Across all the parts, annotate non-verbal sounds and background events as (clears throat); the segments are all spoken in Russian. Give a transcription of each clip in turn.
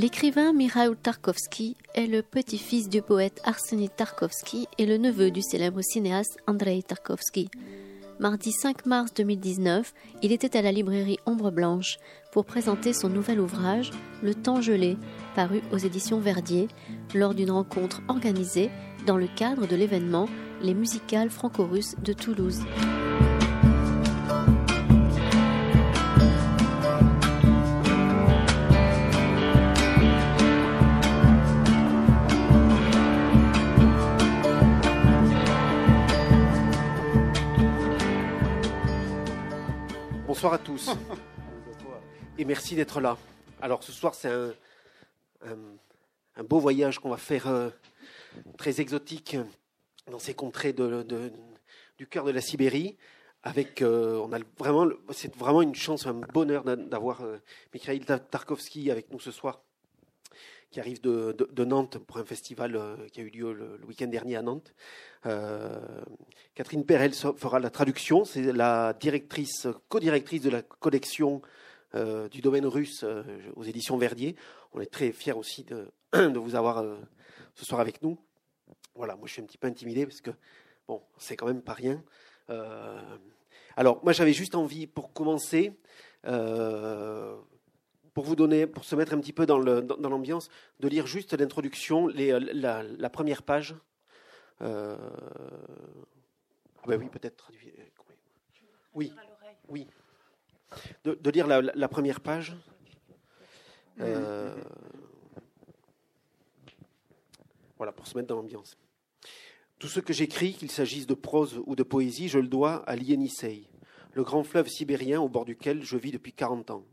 L'écrivain Mikhail Tarkovsky est le petit-fils du poète Arseny Tarkovsky et le neveu du célèbre cinéaste Andrei Tarkovsky. Mardi 5 mars 2019, il était à la librairie Ombre Blanche pour présenter son nouvel ouvrage Le temps gelé, paru aux éditions Verdier, lors d'une rencontre organisée dans le cadre de l'événement Les musicales franco-russes de Toulouse. Bonsoir à tous et merci d'être là. Alors ce soir c'est un, beau voyage qu'on va faire euh, très exotique dans ces contrées du cœur de la Sibérie. Avec, euh, on a vraiment, c'est vraiment une chance, un bonheur d'avoir euh, Mikhail Tarkovsky avec nous ce soir qui arrive de, de, Nantes pour un festival euh, qui a eu lieu le, week-end dernier à Nantes. Euh, Catherine Perel fera la traduction. C'est la directrice, co-directrice de la collection euh, du domaine russe aux éditions Verdier. On est très fiers aussi de, (clears throat) vous avoir ce soir avec nous. Voilà, moi je suis un petit peu intimidé parce que bon, c'est quand même pas rien. alors, moi j'avais juste envie, pour commencer, pour vous donner, pour se mettre un petit peu dans l'ambiance, de lire juste l'introduction, euh, la, première page. Euh, ah ben oui, peut-être Oui, oui. De, lire la, première page. Euh, voilà, pour se mettre dans l'ambiance. Tout ce que j'écris, qu'il s'agisse de prose ou de poésie, je le dois à l'Ienisei, le grand fleuve sibérien au bord duquel je vis depuis 40 ans.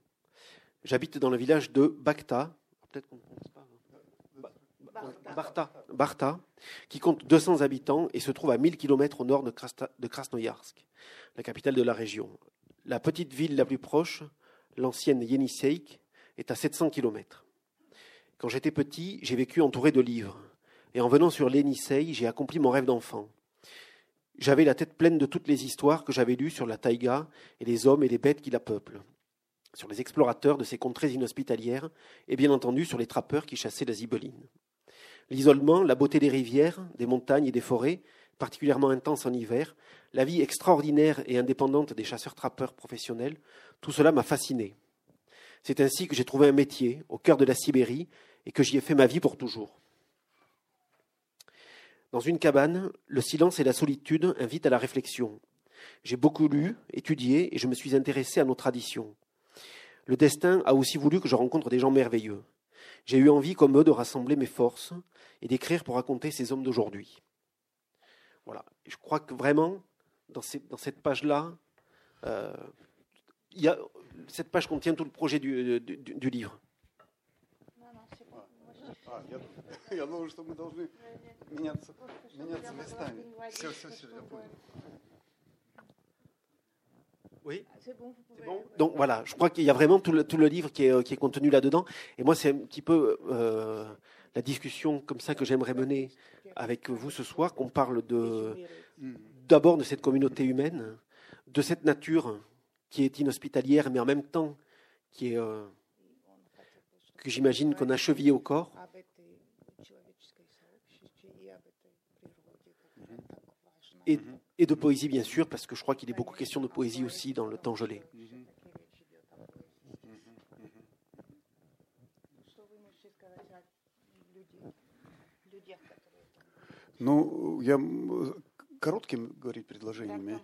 J'habite dans le village de Bakhta, peut-être qu'on Barta, qui compte 200 habitants et se trouve à 1000 km au nord de, Krasnoyarsk, la capitale de la région. La petite ville la plus proche, l'ancienne Yenisseik, est à 700 km. Quand j'étais petit, j'ai vécu entouré de livres. Et en venant sur l'Yenisseï, j'ai accompli mon rêve d'enfant. J'avais la tête pleine de toutes les histoires que j'avais lues sur la taïga et les hommes et les bêtes qui la peuplent sur les explorateurs de ces contrées inhospitalières et bien entendu sur les trappeurs qui chassaient la zibeline. L'isolement, la beauté des rivières, des montagnes et des forêts, particulièrement intense en hiver, la vie extraordinaire et indépendante des chasseurs-trappeurs professionnels, tout cela m'a fasciné. C'est ainsi que j'ai trouvé un métier au cœur de la Sibérie et que j'y ai fait ma vie pour toujours. Dans une cabane, le silence et la solitude invitent à la réflexion. J'ai beaucoup lu, étudié et je me suis intéressé à nos traditions. Le destin a aussi voulu que je rencontre des gens merveilleux. J'ai eu envie, comme eux, de rassembler mes forces et d'écrire pour raconter ces hommes d'aujourd'hui. Voilà. je crois que vraiment, dans, cette page-là, euh, cette page contient tout le projet du, livre. Oui. Ah, c'est bon, Donc voilà, je crois qu'il y a vraiment tout le, tout le livre qui est, qui est contenu là-dedans. Et moi, c'est un petit peu euh, la discussion comme ça que j'aimerais mener avec vous ce soir, qu'on parle d'abord de cette communauté humaine, de cette nature qui est inhospitalière, mais en même temps qui est euh, que j'imagine qu'on a chevillé au corps. Et de poésie, bien sûr, parce que je crois qu'il est beaucoup question de poésie aussi dans le temps gelé. Ну, я коротким говорить предложениями.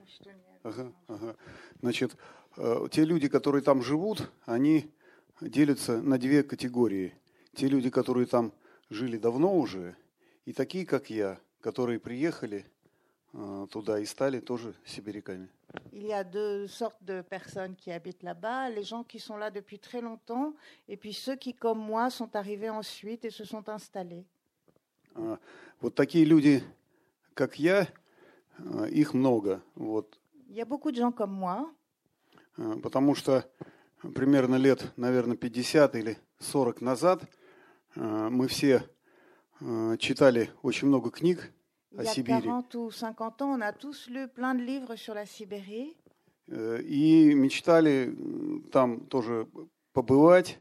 Ага, ага. Значит, те люди, которые там живут, они делятся на две категории. Те люди, которые там жили давно уже, и такие, как я, которые приехали туда и стали тоже сибиряками. Il y a deux sortes de personnes qui habitent là-bas, les gens qui sont là depuis très longtemps et puis ceux qui, comme moi, sont arrivés ensuite et se sont installés. Вот такие люди, как я, их много. Вот. Il y a beaucoup de gens comme moi. Потому что примерно лет, наверное, 50 или 40 назад мы все читали очень много книг y a 40 ou 50 ans, on a tous lu plein de livres sur la Sibérie. И мечтали там тоже побывать.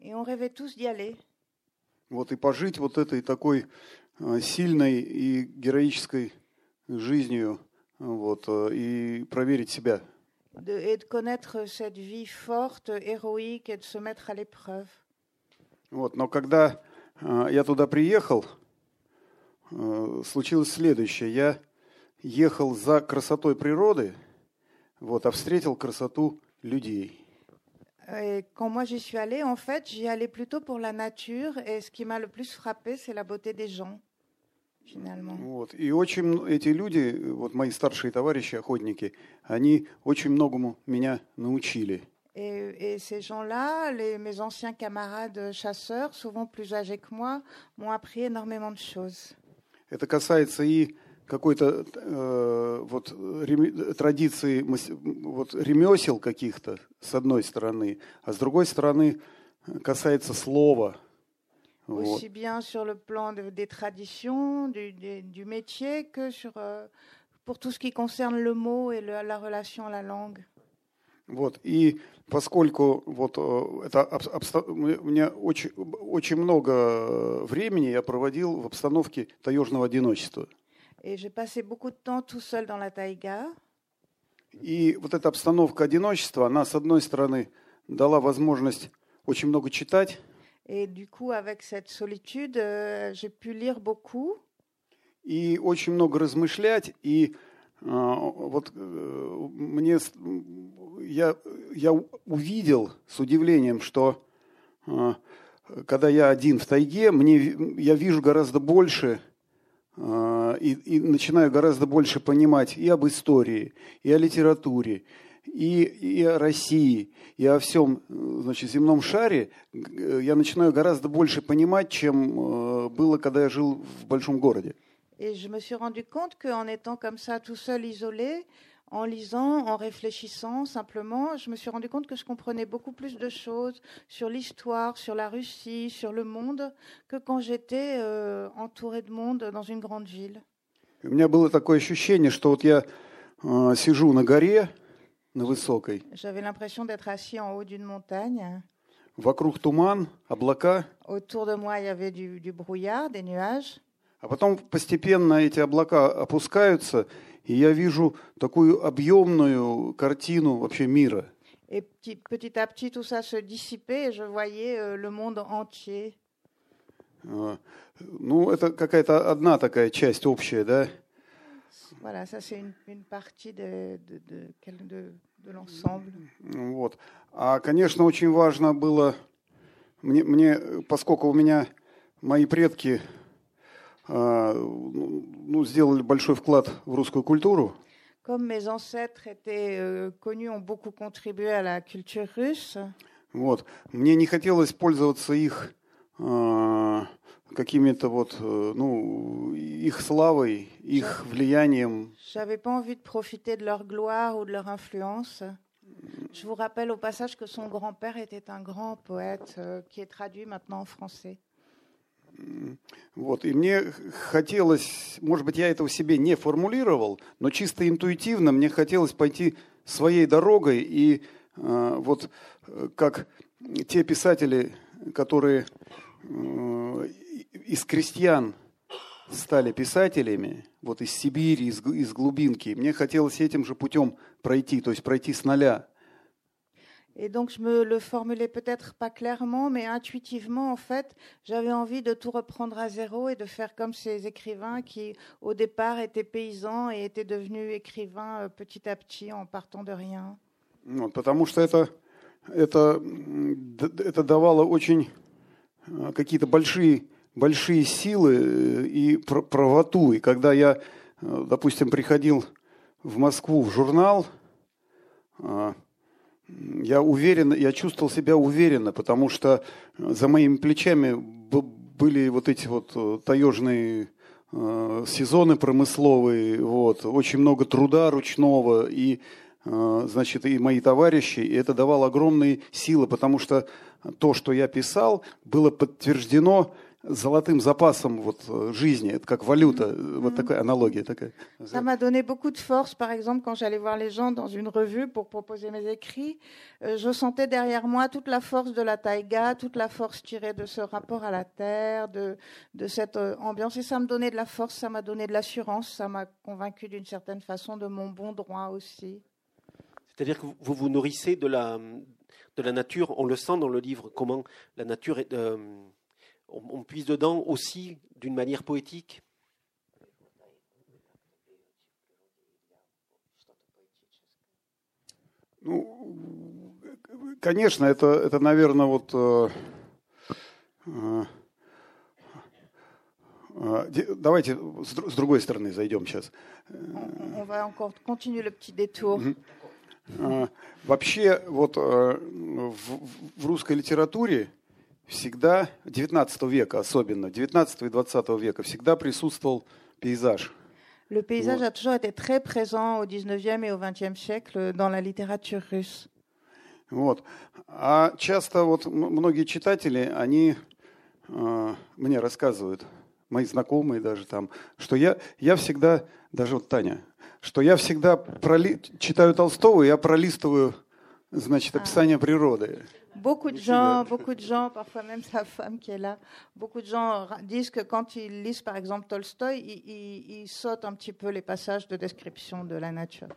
Et on rêvait tous d'y aller. Вот, и пожить вот этой такой э, сильной и героической жизнью, вот, э, и проверить себя. de- et de connaître cette vie forte, héroïque et de se mettre à l'épreuve. Вот, но когда э, я туда приехал, э, случилось следующее. Я ехал за красотой природы, вот, а встретил красоту людей. Et quand moi j'y suis allée, en fait, j'y allais plutôt pour la nature et ce qui m'a le plus frappé, c'est la beauté des gens, finalement. Вот. И очень м- эти люди, вот мои старшие товарищи, охотники, они очень многому меня научили. Et, et ces gens-là, les- mes anciens camarades chasseurs, souvent plus âgés que moi, m'ont appris énormément de choses. Это касается и какой-то э, вот реми- традиции вот ремесел каких-то с одной стороны, а с другой стороны э, касается слова. Вот. Aussi bien sur le plan de- des traditions, du, des- du métier, que sur, euh, pour tout ce qui concerne le mot et le- la relation à la langue. Вот. И поскольку вот э, это обс- обста- мне мне очень, очень много э, времени я проводил в обстановке таежного одиночества. Et j'ai passé beaucoup de temps tout seul dans la taïga. И вот эта обстановка одиночества, она, с одной стороны, дала возможность очень много читать, Et du coup, avec cette solitude, euh, j'ai pu lire beaucoup и очень много размышлять. И э, вот э, мне я, я увидел с удивлением, что э, когда я один в тайге, мне, я вижу гораздо больше и, и начинаю гораздо больше понимать и об истории, и о литературе, и, и о России, и о всем э, значит, земном шаре. Г- Я начинаю гораздо больше понимать, чем э, было, когда я жил в большом городе. Et je me suis rendu compte qu'en étant comme ça, tout seul, isolé, en lisant, en réfléchissant simplement, je me suis rendu compte que je comprenais beaucoup plus de choses sur l'histoire, sur la Russie, sur le monde, que quand j'étais euh, entouré de monde dans une grande ville. У меня было такое ощущение, что вот я э, сижу на горе, на высокой, J'avais l'impression d'être assis en haut d'une montagne. вокруг туман, облака, Autour de moi, il y avait du, du brouillard, des nuages. а потом постепенно эти облака опускаются, и я вижу такую объемную картину вообще мира. Et petit, petit à petit, tout ça se dissipait et je voyais euh, le monde entier. Э, Ну, это какая-то одна такая часть общая, да? Voilà, ça c'est une, une partie de, de, de, de- de l'ensemble. Вот. А, конечно, очень важно было мне, мне, поскольку у меня мои предки ну, сделали большой вклад в русскую культуру, Comme mes ancêtres étaient euh, connus, ont beaucoup contribué à la culture russe, Вот. Мне не хотелось пользоваться их э, какими-то вот, э, ну, их славой, их влиянием. j'avais pas envie de profiter de leur gloire ou de leur influence. Je vous rappelle au passage que son grand-père était un grand poète euh, qui est traduit maintenant en français. Вот. И мне хотелось, может быть, я этого себе не формулировал, но чисто интуитивно мне хотелось пойти своей дорогой. И э, вот э, как те писатели, которые э, из крестьян стали писателями, вот из Сибири, из, из глубинки, мне хотелось этим же путем пройти, то есть пройти с нуля. Et donc, je me le formulais peut-être pas clairement, mais intuitivement, en fait, j'avais envie de tout reprendre à zéro et de faire comme ces écrivains qui, au départ, étaient paysans et étaient devenus écrivains euh, petit à petit en partant de rien. Вот, потому что это, это, м, д- это давало очень э, какие-то большие, большие силы э, и пр- правоту. И когда я, э, допустим, приходил в Москву в журнал, э, я уверен, я чувствовал себя уверенно, потому что э, за моими плечами были вот эти вот э, таежные э, сезоны промысловые, вот, очень много труда ручного и значит, и мои товарищи, и это давало огромные силы, потому что то, что я писал, было подтверждено золотым запасом вот, э, жизни. Это как валюта. Mm-hmm. Вот такая аналогия такая. Ça m'a donné beaucoup de force, par exemple, quand j'allais voir les gens dans une revue pour proposer mes écrits. Euh, je sentais derrière moi toute la force de la taïga, toute la force tirée de ce rapport à la terre, de, de cette euh, ambiance. Et ça me donnait de la force, ça m'a donné de l'assurance, ça m'a convaincu d'une certaine façon de mon bon droit aussi. C'est-à-dire que vous vous nourrissez de la, de la nature, on le sent dans le livre, comment la nature est, euh, on, on, puise dedans aussi d'une manière poétique. Ну, конечно, это, это наверное, вот э, э, давайте с, с другой стороны зайдем сейчас. On va encore continuer le petit détour. Mm-hmm. Вообще, вот в, в русской литературе всегда, 19 века особенно, 19 и 20 века, всегда присутствовал пейзаж. Le paysage a toujours été très présent au 19e et au 20e siècle dans la littérature russe. Вот. А часто вот многие читатели, они э, мне рассказывают, мои знакомые даже там, что я, я всегда, даже вот Таня, что я всегда проли... читаю Толстого, я пролистываю, значит, описание природы. Beaucoup de gens, beaucoup de gens, parfois même sa femme qui est là, beaucoup de gens disent que quand ils lisent par exemple Tolstoï, ils, ils, ils sautent un petit peu les passages de description de la nature.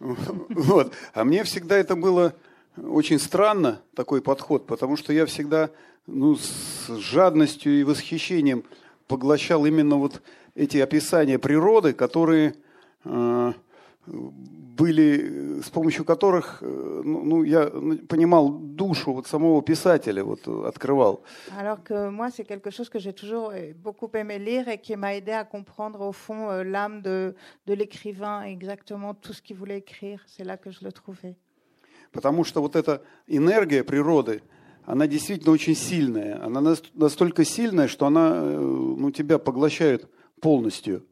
Вот. А мне всегда это было очень странно, такой подход, потому что я всегда ну, с жадностью и восхищением поглощал именно вот эти описания природы, которые были, с помощью которых ну, ну, я понимал душу вот самого писателя, вот открывал. Alors que moi, c'est quelque chose que j'ai toujours beaucoup aimé lire et qui m'a aidé à comprendre au fond l'âme de, de l'écrivain, exactement tout ce qu'il voulait écrire. C'est là que je le trouvais. Потому что вот эта энергия природы, она действительно очень сильная. Она настолько сильная, что она ну, тебя поглощает полностью.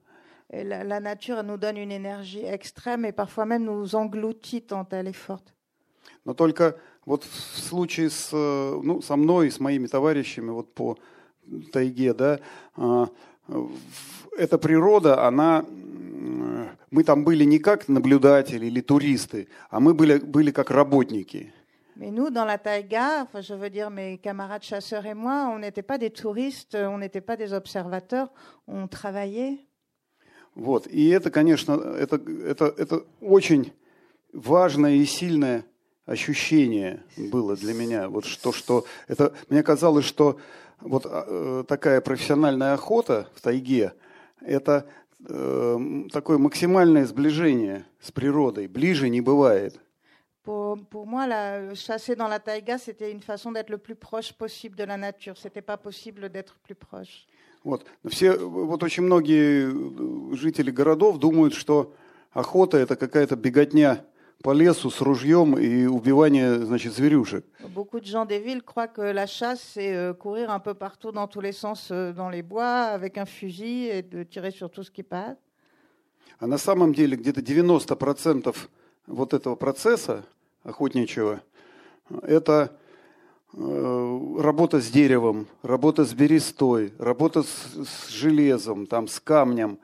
La, la, nature nous donne une énergie extrême et parfois même nous engloutit tant elle est forte. Но только вот в случае с, ну, со мной и с моими товарищами вот по тайге, да, эта природа, она, мы там были не как наблюдатели или туристы, а мы были, были как работники. Mais nous, dans la taïga, enfin, je veux dire mes camarades chasseurs et moi, on n'était pas des touristes, on n'était pas des observateurs, on travaillait. Вот. И это, конечно, это, это, это очень важное и сильное ощущение было для меня. Вот что, что это, мне казалось, что вот э, такая профессиональная охота в тайге – это э, такое максимальное сближение с природой. Ближе не бывает. Pour, pour, moi, la, chasser dans la taïga, c'était une façon d'être le plus proche possible de la nature. C'était pas possible d'être plus proche. Вот. Все, вот очень многие жители городов думают, что охота это какая-то беготня по лесу с ружьем и убивание, значит, зверюшек. Beaucoup de gens des villes croient que la chasse c'est courir un peu partout dans tous les sens dans les bois avec un fusil et de tirer sur tout ce qui passe. А на самом деле где-то 90% вот этого процесса охотничьего это работа с деревом, работа с берестой, работа с, с железом, там, с камнем,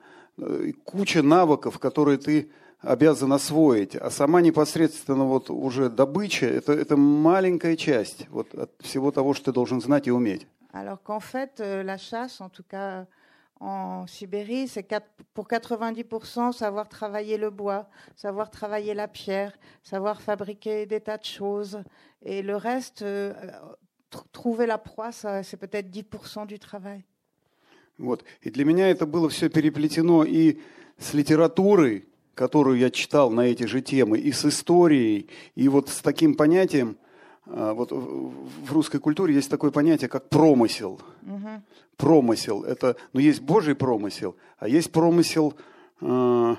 куча навыков, которые ты обязан освоить, а сама непосредственно вот уже добыча это, это маленькая часть вот от всего того, что ты должен знать и уметь. Alors qu'en fait, la chasse, en tout cas en Sibérie, c'est pour 90% savoir travailler le bois, savoir travailler la pierre, savoir fabriquer des tas de choses. Et le reste, euh, trouver la proie, c'est peut-être 10% du travail. Вот. И для меня это было все переплетено и с литературой, которую я читал на эти же темы, и с историей, и вот с таким понятием, вот в русской культуре есть такое понятие, как промысел. Угу. Промысел. Это, ну, есть Божий промысел, а есть промысел э,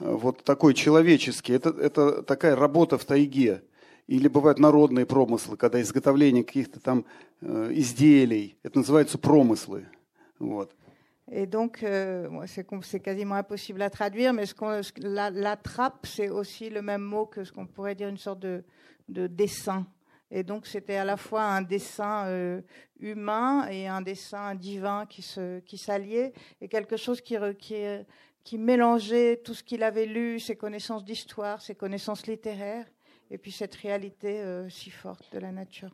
вот такой человеческий. Это, это такая работа в тайге. Или бывают народные промыслы, когда изготовление каких-то там э, изделий. Это называются промыслы. Вот. Et donc, euh, c'est quasiment impossible à traduire, mais ce la, la trappe, c'est aussi le même mot que ce qu'on pourrait dire une sorte de, de dessin. Et donc c'était à la fois un dessin euh, humain et un dessin divin qui se qui s'alliaient et quelque chose qui re- qui, euh, qui mélangeait tout ce qu'il avait lu, ses connaissances d'histoire, ses connaissances littéraires et puis cette réalité euh, si forte de la nature.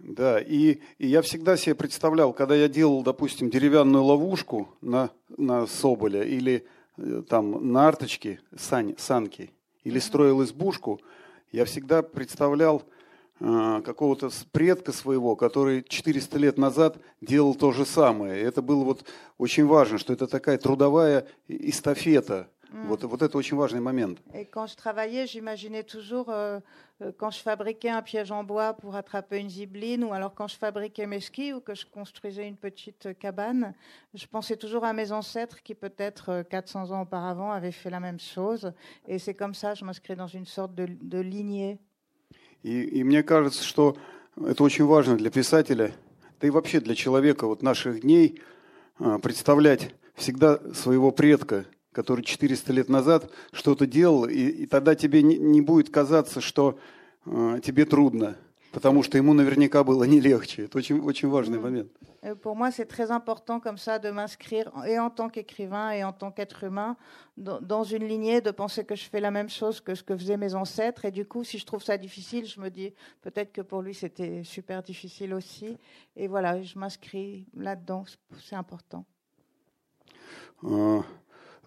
Да, и, и я всегда себе представлял, когда я делал, допустим, деревянную ловушку на, на соболя или э, там на арточке сань, санки, или строил избушку, я всегда представлял э, какого-то предка своего, который 400 лет назад делал то же самое. И это было вот очень важно, что это такая трудовая и- эстафета. Вот, вот это очень важный момент. Et quand je travaillais, j'imaginais toujours euh, euh, quand je fabriquais un piège en bois pour attraper une zibeline, ou alors quand je fabriquais mes skis ou que je construisais une petite euh, cabane, je pensais toujours à mes ancêtres qui peut-être euh, 400 ans auparavant avaient fait la même chose. Et c'est comme ça, je m'inscris dans une sorte de, de lignée. И, и мне кажется, что это очень важно для писателя, да и вообще для человека вот наших дней, а, представлять всегда своего предка, который 400 лет назад что-то делал, и, и тогда тебе не, не будет казаться, что а, тебе трудно, потому что ему наверняка было не легче. Это очень, очень важный момент. Euh, Pour moi, c'est très important comme ça de m'inscrire, et en tant qu'écrivain et en tant qu'être humain, dans, une lignée, de penser que je fais la même chose que ce que faisaient mes ancêtres. Et du coup, si je trouve ça difficile, je me dis peut-être que pour lui, c'était super difficile aussi. Et voilà, je m'inscris là-dedans. C'est- important. А,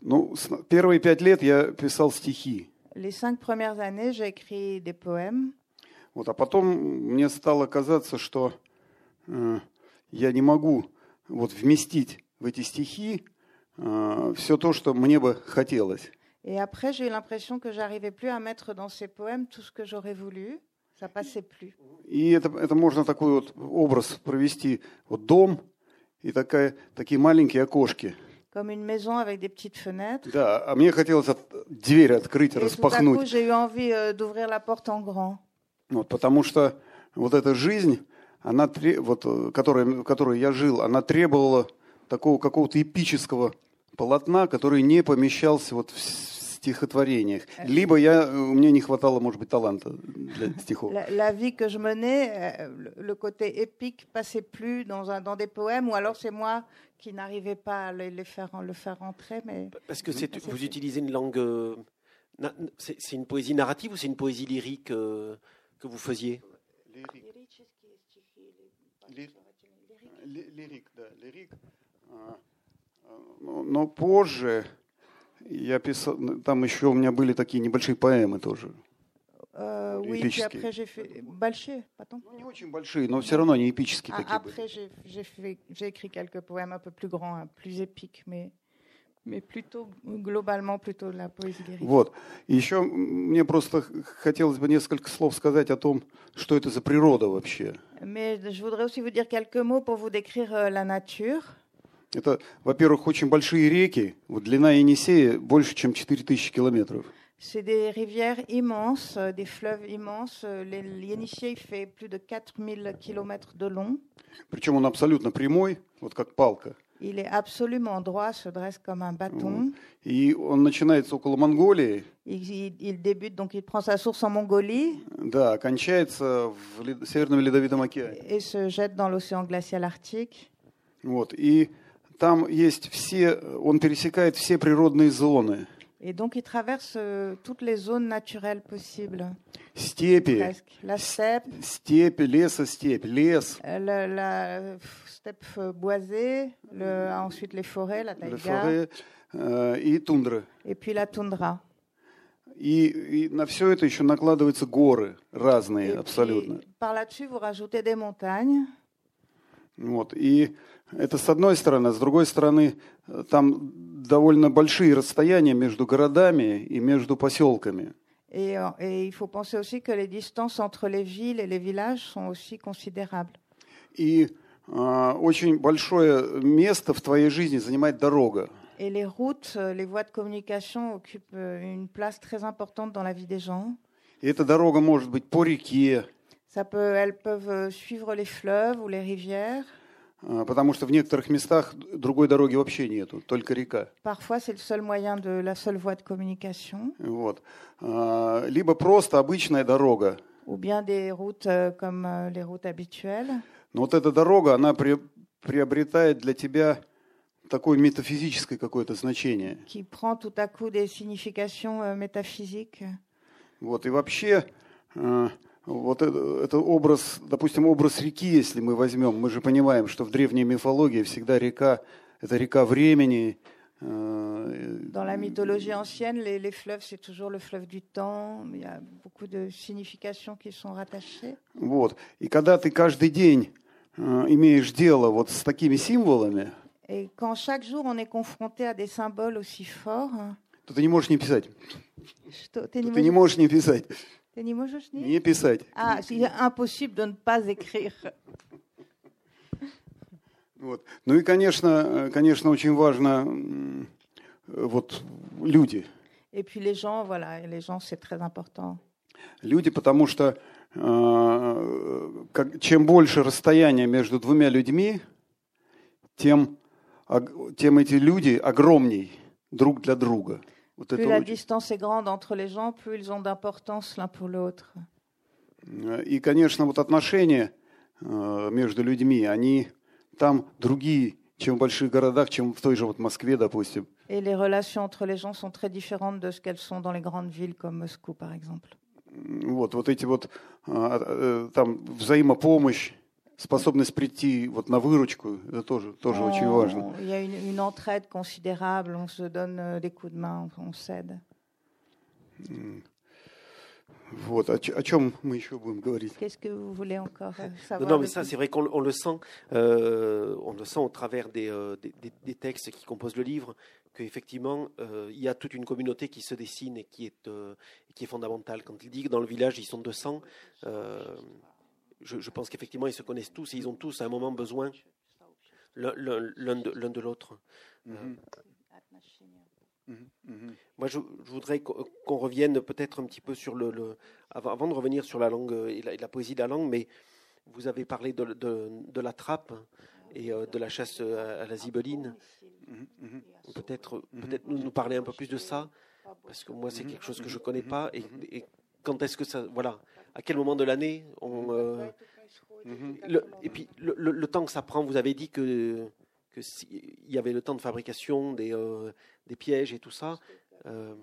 Ну, первые пять лет я писал стихи. Les cinq premières années, j'ai écrit des poèmes. Вот, а потом мне стало казаться, что э, я не могу вот вместить в эти стихи все то, что мне бы хотелось. Et après, j'ai eu l'impression que j'arrivais plus à mettre dans ces poèmes tout ce que j'aurais voulu. Ça passait plus. И это, это можно такой вот образ провести. Вот дом и такая, такие маленькие окошки. Comme une maison avec des petites fenêtres. Да, а мне хотелось от- дверь открыть, Et tout à coup, распахнуть. j'ai eu envie euh, d'ouvrir la porte en grand. Вот, потому что вот эта жизнь, она, вот, э, которая, в которой я жил, она требовала такого какого-то эпического полотна, который не помещался вот в стихотворениях. Либо я, э, у меня не хватало, может быть, таланта для стихов. La, la vie que je menais, euh, le, le côté épique passait plus dans, un, dans des poèmes, ou alors c'est moi qui n'arrivais pas à le, les faire, le faire entrer. Mais Parce que c'est- c'est vous fait. utilisez une langue. euh, na- c'est c'est une poésie narrative ou c'est une poésie lyrique euh, que vous faisiez Лирик, да, лирик. А, а, Но но позже Я писал, ну, там еще у меня были такие небольшие поэмы тоже. euh, oui, puis après j'ai fait Balché, pardon. Ну, не очень большие, но все равно они эпические Ah, такие après j'ai j'ai fait- j'ai écrit quelques poèmes un peu plus grands, plus épiques, mais mais plutôt globalement plutôt de la poésie lyrique. Вот. И еще мне просто хотелось бы несколько слов сказать о том, что это за природа вообще. Mais je voudrais aussi vous dire quelques mots pour vous décrire euh, la nature. Это, во-первых, очень большие реки. Вот длина Енисея больше, чем 4000 километров. C'est des rivières immenses, euh, des fleuves immenses. Euh, L'Yenisei fait plus de 4000 km de long. Причем он абсолютно прямой, вот как палка. Il est absolument droit, se dresse comme un bâton. И он начинается около Монголии, Il, il- débute, donc il prend sa source en Mongolie да, а кончается в Северном Ледовитом океане. et se jette dans l'océan glacial arctique. Вот. И там есть все, он пересекает все природные зоны. Et donc il traverse euh, toutes les zones naturelles possibles, Степи, presque. La steppe, степи, лесостепь, лес, euh, le- la euh, steppe euh, boisée, le- ensuite les forêts, la taïga, forêt, э, и тундра. et puis la toundra. И, и на все это еще накладываются горы разные Et абсолютно. puis, par là-dessus, vous rajoutez des montagnes. Вот. И это с одной стороны. А с другой стороны, э, там довольно большие расстояния между городами и между поселками. Et, euh, et il faut penser aussi que les distances entre les villes et les villages sont aussi considérables. И а, очень большое место в твоей жизни занимает дорога. Et les routes, euh, les voies de communication occupent euh, une place très importante dans la vie des gens. И эта дорога может быть по реке, Ça peut, elles peuvent euh, suivre les fleuves ou les rivières. а, потому что в некоторых местах другой дороги вообще нету, только река. Parfois, c'est le seul moyen de la seule voie de communication. Вот. А, Либо просто обычная дорога, ou bien des routes euh, comme euh, les routes habituelles. Но вот эта дорога, она при- приобретает для тебя такое метафизическое какое-то значение. qui prend tout à coup des significations euh, métaphysiques. Вот, и вообще, э, вот это, это образ, допустим, образ реки, если мы возьмем, мы же понимаем, что в древней мифологии всегда река, это река времени. э, Dans la mythologie ancienne, les, les fleuves, c'est toujours le fleuve du temps. Il y a beaucoup de significations qui sont rattachées. Вот. И когда ты каждый день э, имеешь дело вот с такими символами, Et quand chaque jour on est confronté à des symboles aussi forts, то ты не можешь не писать. что- ты не ты не можешь не писать. Ты не можешь не- Не писать. C'est impossible de ne pas écrire. Вот. Ну и, конечно, э, конечно, очень важно э, вот люди. Et puis les gens, voilà, les gens, c'est très important. Люди, потому что э, как- чем больше расстояние между двумя людьми, тем, тем эти люди огромней друг для друга. Вот Plus это la очень- distance est grande entre les gens, plus ils ont d'importance l'un pour l'autre. Э, И, конечно, вот отношения э, между людьми, они там другие, чем в больших городах, чем в той же вот Москве, допустим. Et les relations entre les gens sont très différentes de ce qu'elles sont dans les grandes villes comme Moscou, par exemple. М, Вот, вот эти вот э, э, там взаимопомощь, способность прийти вот на выручку, это тоже, тоже очень On- важно. Il y a une, une entraide considérable, on se donne euh, des coups de main, on, on s'aide. Вот, о, ч- о чем мы еще будем говорить? Qu'est-ce que vous voulez encore euh, Non, savoir non, mais de ça, plus c'est vrai qu'on on le sent. euh, on le sent au travers des, euh, des, des- des textes qui composent le livre, qu'effectivement, euh, il y a toute une communauté qui se dessine et qui est, euh, qui est fondamentale. Quand il dit que dans le village, ils sont 200, euh, je, je pense qu'effectivement, ils se connaissent tous et ils ont tous à un moment besoin l'un- l'un l'un de, l'un de l'autre. Moi, je, je voudrais qu'on revienne peut-être un petit peu sur le, le- avant, de revenir sur la langue euh, et la, et la poésie de la langue, mais vous avez parlé de, de- de la trappe et euh, de la chasse à, à la zibeline. Peut-être, peut-être nous, nous parler un peu plus de ça, parce que moi, c'est quelque chose que je connais pas. Et, et quand est-ce que ça, voilà, à quel moment de l'année on, euh, le- et puis le, le- le temps que ça prend, vous avez dit que que si- il y avait le temps de fabrication des euh, des pièges et tout ça. Euh,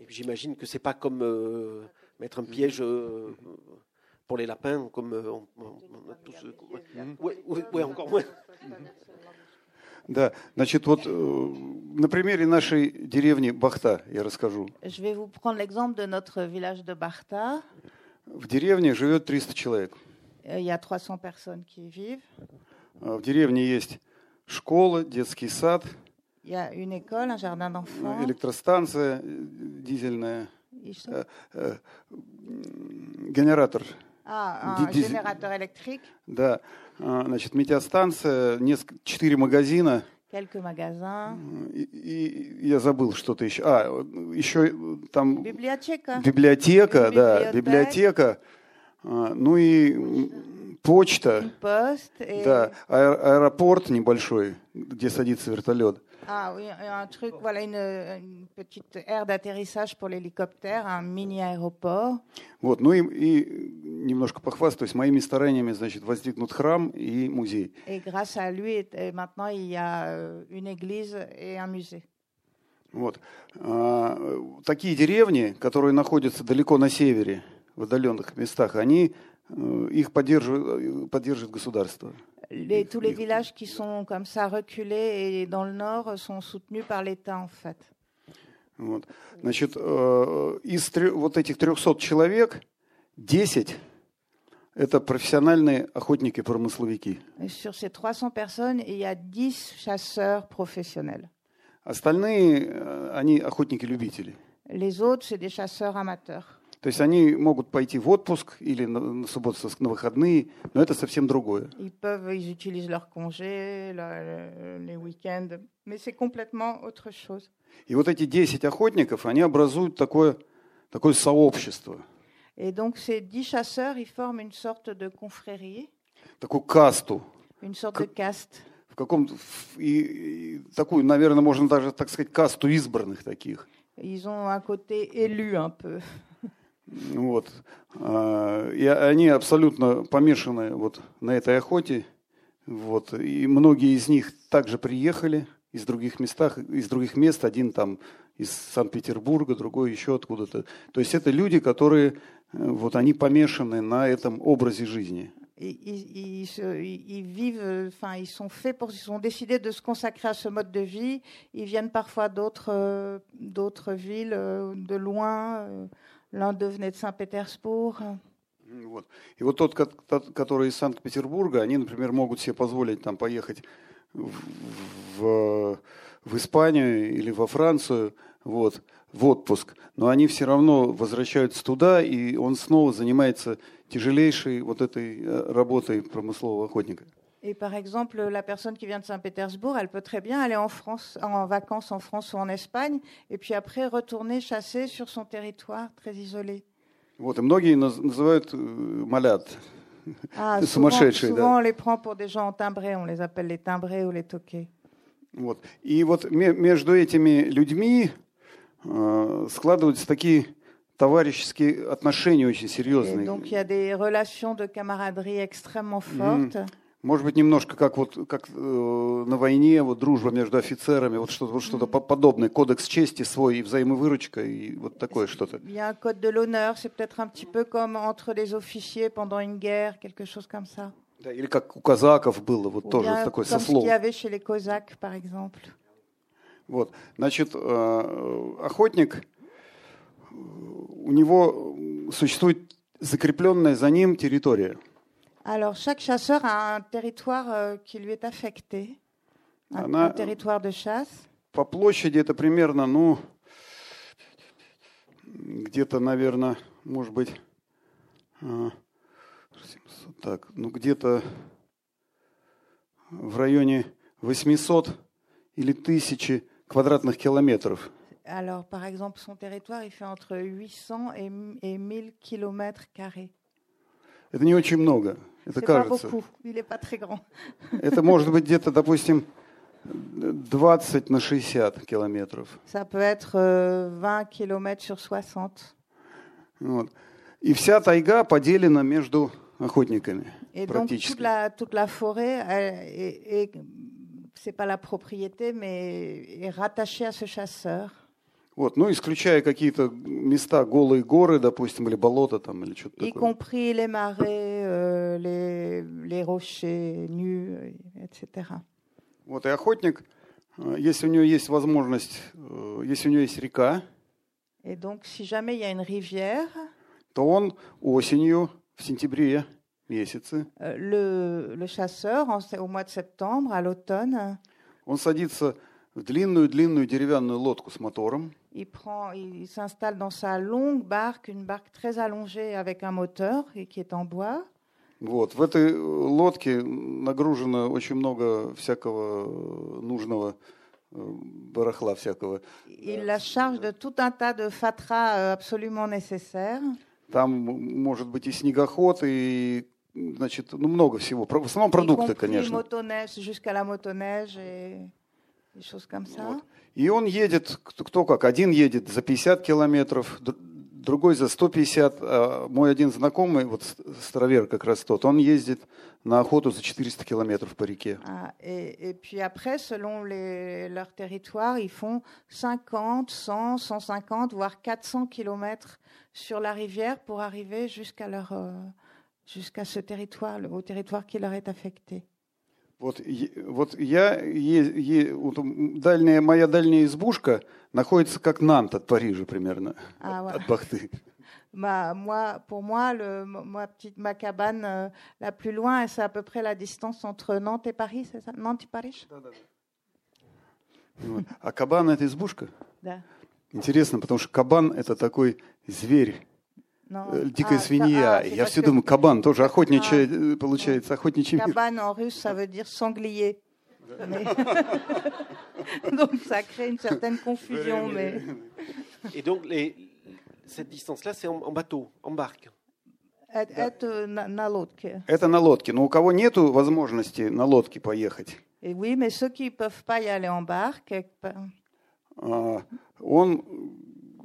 et puis j'imagine que c'est pas comme euh, mettre un piège euh, pour les lapins, comme euh, on, on- on a tous. euh, ouais, ouais, ouais, encore moins. Да, значит, вот э, на примере нашей деревни Бахта я расскажу. Je vais vous prendre l'exemple de notre village de Bartha. В деревне живет 300 человек. Il y a 300 personnes qui y vivent. А В деревне есть школа, детский сад, Il y a une école, un jardin э, d'enfants. электростанция э, дизельная, Ils sont- э, э, генератор, Ah, Di- un dis- générateur électrique, да, А, значит, метеостанция, несколько, четыре магазина. И, и я забыл что-то еще. А, еще там Bibliothèque. библиотека, Une да, библиотека. библиотека, а, ну и почта. Et... да, аэ- аэропорт небольшой, где садится вертолет. Ah oui, un truc, voilà, une, une petite aire d'atterrissage pour l'hélicoptère, un mini aéroport. Вот, ну и, и немножко похвастаюсь, моими стараниями, значит, воздвигнут храм и музей. Et grâce à lui, maintenant, il y a euh, une église et un musée. Вот. А, такие деревни, которые находятся далеко на севере, в отдаленных местах, они э, их поддерживают, э, поддерживает государство. Les- tous les villages qui sont comme ça reculés et dans le nord sont soutenus par l'État, en fait. Вот. Значит, э, из трё- вот этих 300 человек 10 это профессиональные охотники-промысловики. Et sur ces 300 personnes, il y a 10 chasseurs professionnels. Остальные, э, они охотники-любители. Les autres, c'est des chasseurs amateurs. То есть они могут пойти в отпуск или на, на субботу, на выходные, но это совсем другое. Ils peuvent, ils utilisent leurs congés, le- les week-ends, mais c'est complètement autre chose. И вот эти 10 охотников, они образуют такое, такое сообщество, Et donc, ces 10 chasseurs, ils forment une sorte de confrérie, такую касту, une sorte de caste. в каком и, и такую, наверное, можно даже так сказать, касту избранных таких. Ils ont un côté élu un peu. (laughs) Вот. А, И они абсолютно помешаны вот на этой охоте. Вот. И многие из них также приехали из других местах, из других мест. Один там из Санкт-Петербурга, другой еще откуда-то. То есть это люди, которые э, вот они помешаны на этом образе жизни. Ils, ils- ils vivent, euh, enfin, ils sont faits pour, ils ont décidé de se consacrer à ce mode de vie. Ils viennent parfois d'autres, euh, d'autres villes, euh, de loin. L'un venait Saint-Pétersbourg. Вот. И вот тот, тот, который из Санкт-Петербурга, они, например, могут себе позволить там поехать в, в, в Испанию или во Францию вот, в отпуск, но они все равно возвращаются туда, и он снова занимается тяжелейшей вот этой э, работой промыслового охотника. Et par exemple, la personne qui vient de Saint-Pétersbourg, elle peut très bien aller en France, en vacances en France ou en Espagne, et puis après retourner chasser sur son territoire très isolé. Вот, и многие (laughs) наз- называют э, малят. Ah, C'est souvent, sumасшедшие, souvent, да. on les prend pour des gens timbrés, on les appelle les timbrés ou les toqués. Вот. И вот ме- между этими людьми э, складываются такие товарищеские отношения очень Et серьезные. donc il y a des relations de camaraderie extrêmement fortes. Может быть, немножко как вот как э, на войне, вот дружба между офицерами, вот что-то вот что-то по- подобное, кодекс чести свой и взаимовыручка и вот такое что-то. Il y a un code de l'honneur, c'est peut-être un petit peu comme entre les officiers pendant une guerre, quelque chose comme ça. Да, или как у казаков было, вот Ou тоже bien такое comme ce qu'il y avait chez les Cosaques, par exemple. Вот, значит, э, охотник, э, у него существует закрепленная за ним территория. Alors, chaque chasseur a un territoire euh, qui lui est affecté, un, Она- un territoire de chasse. По площади это примерно, ну, где-то, наверное, может быть, а, 700, так, ну, где-то в районе 800 или 1000 квадратных километров. Alors, par exemple, son territoire, il fait entre 800 et, et 1000 kilomètres carrés. Это не очень много, это C'est pas кажется. pas. Это может быть где-то, допустим, 20 на 60 километров. Ça peut être euh, 20 kilomètres sur 60. Вот. И вся тайга поделена между охотниками Et donc, практически. toute la, toute la forêt, est, est- c'est pas la propriété, mais est rattachée à ce chasseur. Вот, ну, исключая какие-то места, голые горы, допустим, или болота там, или что-то y такое. compris les marais, les, les rochers nus, euh, etc. Вот, и охотник, э, если у него есть возможность, э, если у него есть река, Et donc, si jamais il y a une rivière, то он осенью, в сентябре месяце, euh, le, le chasseur, en se- au mois de septembre, à l'automne, он садится в длинную-длинную деревянную лодку с мотором, il, prend, il, il s'installe dans sa longue barque, une barque très allongée avec un moteur et qui est en bois. Вот. В этой э, лодке нагружено очень много всякого э, нужного э, барахла всякого. Il la charge de tout un tas de fatras euh, absolument nécessaires. Там может быть и снегоход, и значит, ну, много всего. В основном продукты, конечно. motoneige la motoneige et comme ça. Вот. И он едет, кто, как, один едет за 50 километров, другой за 150. А мой один знакомый, вот с- старовер как раз тот, он ездит на охоту за 400 километров по реке. Ah, et, et puis après, selon les, leur territoire, ils font 50, 100, 150, voire 400 kilomètres sur la rivière pour arriver jusqu'à leur, euh, jusqu'à ce territoire, le- au territoire qui leur est affecté. Вот, вот я, е- е- вот дальняя, моя дальняя избушка находится как Нант от Парижа примерно, Ah, от, Бахты. (laughs) Ma, moi, pour moi, le, ma, petite, ma cabane euh, la plus loin, c'est à peu près la distance entre Nantes et Paris, c'est ça Nantes et Paris Вот. А кабан это избушка? Да. Интересно, потому что кабан это такой зверь, дикая Ah, свинья. ah, Я все думаю, кабан тоже охотничий, э, получается, охотничий мир. En russe, ça veut dire sanglier. Mais- donc ça crée une certaine confusion, mais Et donc, les, cette distance-là, c'est en, en bateau, en barque. это, это на, на лодке. Это на лодке. Но у кого нету возможности на лодке поехать, oui, mais ceux qui ne peuvent pas y aller en barque, euh, а, он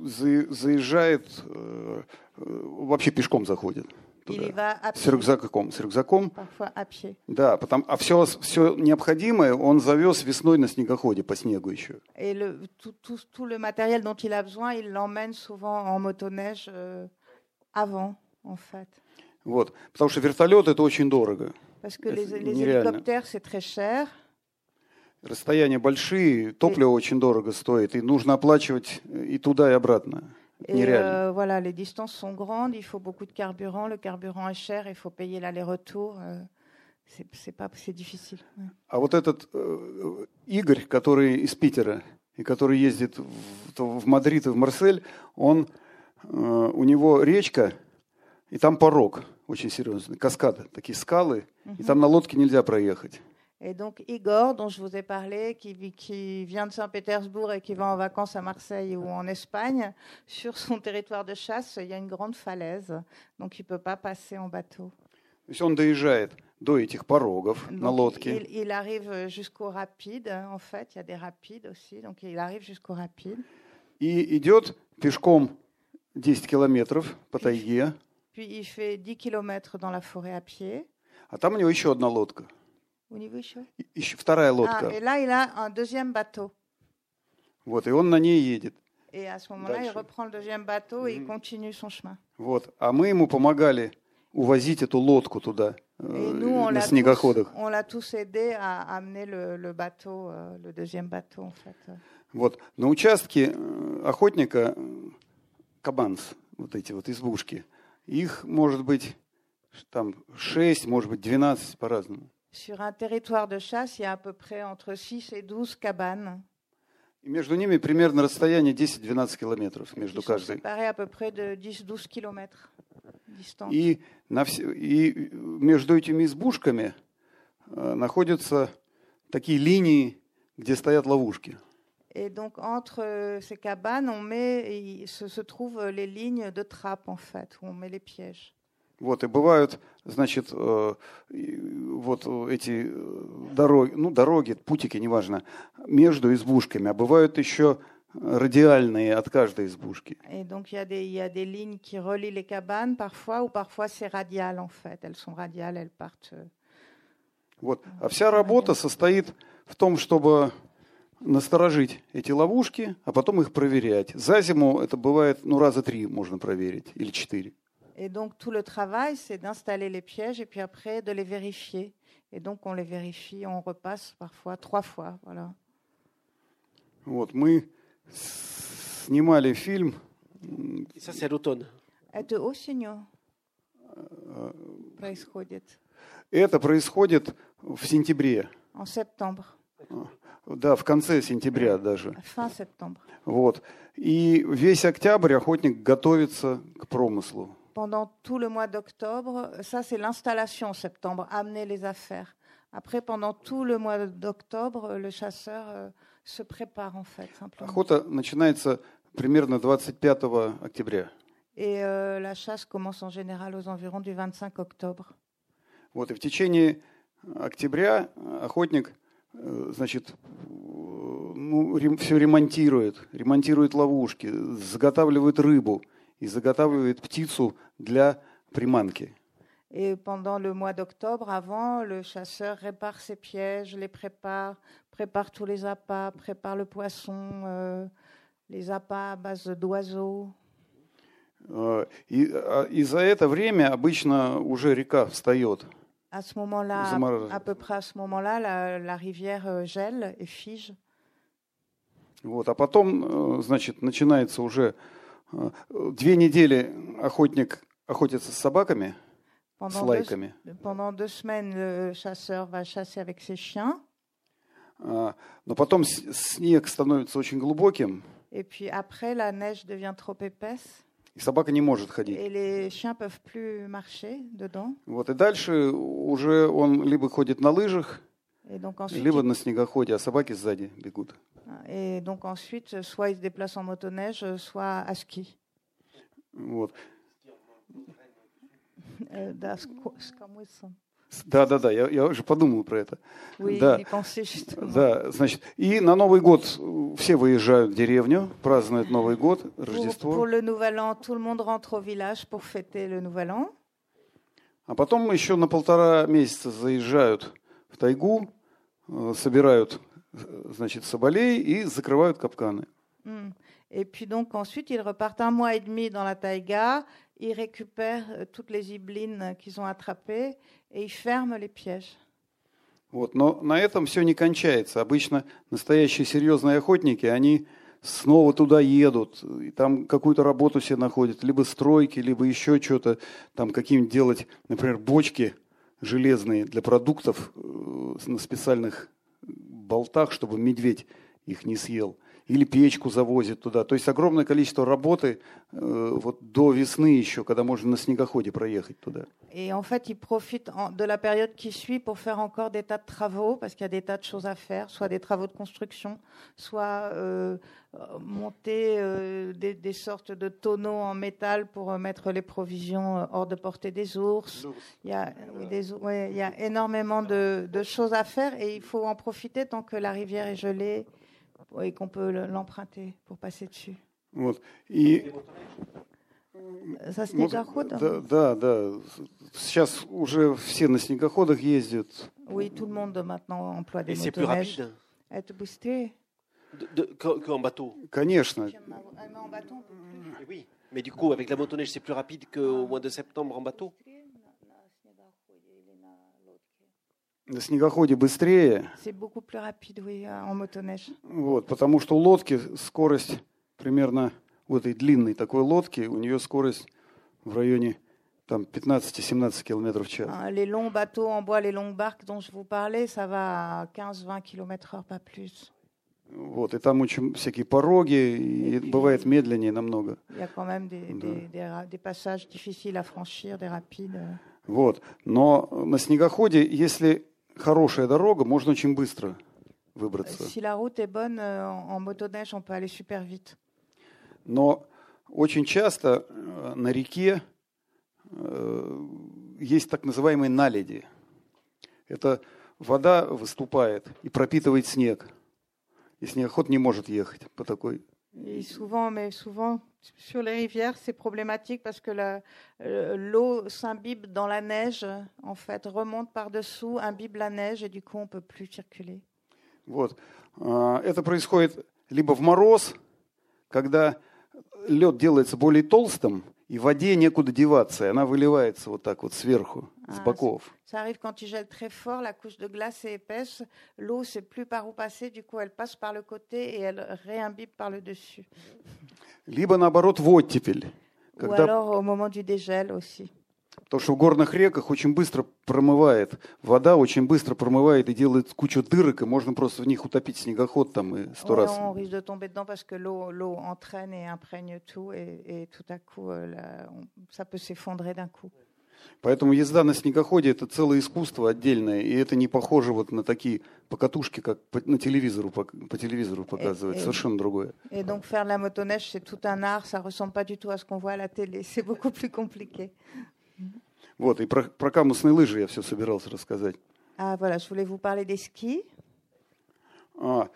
за- заезжает, э, вообще пешком заходит. Туда. С рюкзаком. С рюкзаком. Да, потому, а все, все необходимое он завез весной на снегоходе по снегу еще. Le, tout, le matériel dont il a besoin, il l'emmène souvent en motoneige euh, avant, en fait. Вот. Потому что вертолет это очень дорого. Parce que les, les hélicoptères, c'est très cher. Расстояния большие, топливо очень дорого стоит, и нужно оплачивать и туда, и обратно. Et euh, voilà, les distances sont grandes, il faut beaucoup de carburant. Le carburant est cher, il faut payer l'aller-retour. euh, c'est c'est pas, c'est difficile. А вот этот э, Игорь, который из Питера, и который ездит в, то в Мадрид и в Марсель, он, э, у него речка, и там порог очень серьезный, каскады, такие скалы, и там на лодке нельзя проехать. Et donc Igor, dont je vous ai parlé, qui, vit- qui vient de Saint-Pétersbourg et qui va en vacances à Marseille ou en Espagne, sur son territoire de chasse, il y a une grande falaise, donc il ne peut pas passer en bateau. То есть он доезжает до этих порогов на Donc, лодке, il, il arrive jusqu'au rapide, en fait, il y a des rapides aussi, donc il arrive jusqu'au rapide. и идет пешком 10 километров по тайге, Puis il fait 10 km dans la forêt à pied. а там у него еще одна лодка, Niveau chaud. и- еще вторая Ah, лодка. et là, il a un deuxième bateau. Вот, и он на ней едет. Et à ce moment-là, il reprend le deuxième bateau et il continue son chemin. Вот. А мы ему помогали увозить эту лодку туда, э, nous, на l'a tous, снегоходах. on l'a tous aidé à amener le, le bateau, euh, le deuxième bateau, en fait. Вот. На участке э, охотника э, кабанс, вот эти вот избушки, их может быть там 6, может быть 12 по-разному. Sur un territoire de chasse, il y a à peu près entre 6 et 12 cabanes И между ними примерно расстояние 10-12 километров между каждой. séparées à peu près de 10-12 kilomètres distance. И, на все, и между этими избушками э, находятся такие линии, где стоят ловушки. Et donc, entre euh, ces cabanes, on met, se, se trouvent les lignes de trappe, en fait, où on met les pièges. Вот, и бывают, значит, э, вот эти э, дороги, ну, дороги, путики, неважно, между избушками, а бывают еще радиальные от каждой избушки. Et donc, il y, a des, il y a des lignes qui relient les cabanes, parfois, ou parfois c'est radial, en fait. Elles sont radiales, elles partent. euh, Вот. А вся работа состоит в том, чтобы насторожить эти ловушки, а потом их проверять. За зиму это бывает, ну, раза три можно проверить, или четыре. Et donc, tout le travail, c'est d'installer les pièges et puis après de les vérifier. Et donc, on les vérifie, on repasse parfois trois fois. Voilà. Вот. Мы снимали фильм ça, c'est l'automne. Это осенью происходит, Это происходит в сентябре. en septembre, Да, в конце сентября даже. fin septembre. Вот. И весь октябрь охотник готовится к промыслу. Pendant tout le mois d'octobre, ça c'est l'installation en septembre, amener les affaires. Après, pendant tout le mois d'octobre, le chasseur euh, se prépare en fait, simplement. Охота начинается примерно 25 октября. Et euh, la chasse commence en général aux environs du 25 octobre. Вот. И в течение октября охотник, э, значит, э, ну, все ремонтирует, ремонтирует ловушки, заготавливает рыбу и заготавливает птицу для приманки. Et pendant le mois d'octobre, avant, le chasseur répare ses pièges, les prépare, prépare tous les appâts, prépare le poisson, euh, les appâts à base d'oiseaux. Э, И, а, и за это время обычно уже река встает. À ce moment-là, Замор- à peu près à ce moment-là, la, la rivière euh, gèle et fige. Вот. А потом, э, значит, начинается уже э, две недели охотник охотится с собаками, с Pendant deux, лайками. pendant deux semaines, le chasseur va chasser avec ses chiens. А, Но потом с- снег становится очень глубоким, Et puis après, la neige devient trop épaisse и собака не может ходить. et les chiens peuvent plus marcher dedans. Вот. И дальше уже он либо ходит на лыжах, ensuite, либо на снегоходе, а собаки сзади бегут. Et donc ensuite, soit il se déplace en motoneige, soit à ski. Вот. (laughs) Euh, da sko- skamuisen. Да, да, да, я, я уже подумал про это. Oui, Да. Да, значит, и на Новый год все выезжают в деревню, празднуют Новый год, Pour, Рождество. pour le Nouvel An, tout le monde rentre au village pour fêter le Nouvel An. А потом еще на полтора месяца заезжают в тайгу, собирают, э, значит, соболей и закрывают капканы. Hmm. Et puis donc ensuite, ils repartent un mois et demi dans la taïga, ils récupèrent euh, toutes les iblines qu'ils ont attrapées et ils ferment les pièges. Вот. Но на этом все не кончается. Обычно настоящие серьезные охотники, они снова туда едут, и там какую-то работу себе находят, либо стройки, либо еще что-то, там какие-нибудь делать, например, бочки железные для продуктов э, на специальных болтах, чтобы медведь их не съел. Или печку завозят туда. То есть огромное количество работы э, вот до весны еще, когда можно на снегоходе проехать туда. Et en fait, ils profitent en- de la période qui suit pour faire encore des tas de travaux, parce qu'il y a des tas de choses à faire, soit des travaux de construction, soit euh, euh, monter euh, des, des sortes de tonneaux en métal pour euh, mettre les provisions euh, hors de portée des ours. Il y a, oui, des ours, ouais, il y a énormément de, de choses à faire et il faut en profiter tant que la rivière est gelée et qu'on peut le- l'emprunter pour passer dessus. Вот. И Ça, c'est Вот, déjà route, hein да, да, да. Сейчас уже все на снегоходах ездят. Oui, tout le monde maintenant emploie des Et c'est plus motoneiges. rapide Être boosté. de- de- qu'en qu'en bateau. Конечно. En bâton, on peut plus. Eh Oui. Mais du coup, avec la motoneige, c'est plus rapide qu'au mois de septembre en bateau. На снегоходе быстрее, rapide, oui, euh, вот, потому что у лодки скорость примерно у этой длинной такой лодки, у нее скорость в районе там 15-17 километров в час. Les longs bateaux en bois, les longues barques dont je vous parlais, ça va à 15-20 km/h, pas plus. Вот, и там очень всякие пороги, и бывает медленнее намного. Il y a quand même des, Да. des, des ra- des passages difficiles à franchir, des rapides. euh. Вот. Но на снегоходе, если хорошая дорога, можно очень быстро выбраться. Si la route est bonne, euh, en, motoneige, on peut aller super vite. Но очень часто э, на реке э, есть так называемые наледи. Это вода выступает и пропитывает снег. И снегоход не может ехать по такой. Et souvent, mais souvent, sur les rivières, c'est problématique parce que la- euh, l'eau s'imbibe dans la neige, en fait, remonte par-dessous, imbibe la neige et du coup, on peut plus circuler. Вот. А, Это происходит либо в мороз, когда лед делается более толстым, и воде некуда деваться, и она выливается вот так вот сверху, с А, боков. Ça arrive quand il gèle très fort, la couche de glace est épaisse, l'eau sait plus par où passer, du coup elle passe par le côté et elle réimbibe par le dessus. Либо наоборот в оттепель, Ou когда alors au moment du dégel aussi. Потому что в горных реках очень быстро промывает, вода очень быстро промывает и делает кучу дырок, и можно просто в них утопить снегоход там и сто раз. Поэтому езда на снегоходе это целое искусство отдельное, и это не похоже вот на такие покатушки, как по, на телевизору, по, по телевизору показывают, э. совершенно другое. Et donc faire la motoneige, c'est tout un art, ça ressemble pas du tout à ce qu'on voit à la télé, (laughs) c'est beaucoup plus compliqué. Вот, и про, про камусные лыжи я все собирался рассказать. Ah voilà, je voulais vous parler des skis. А,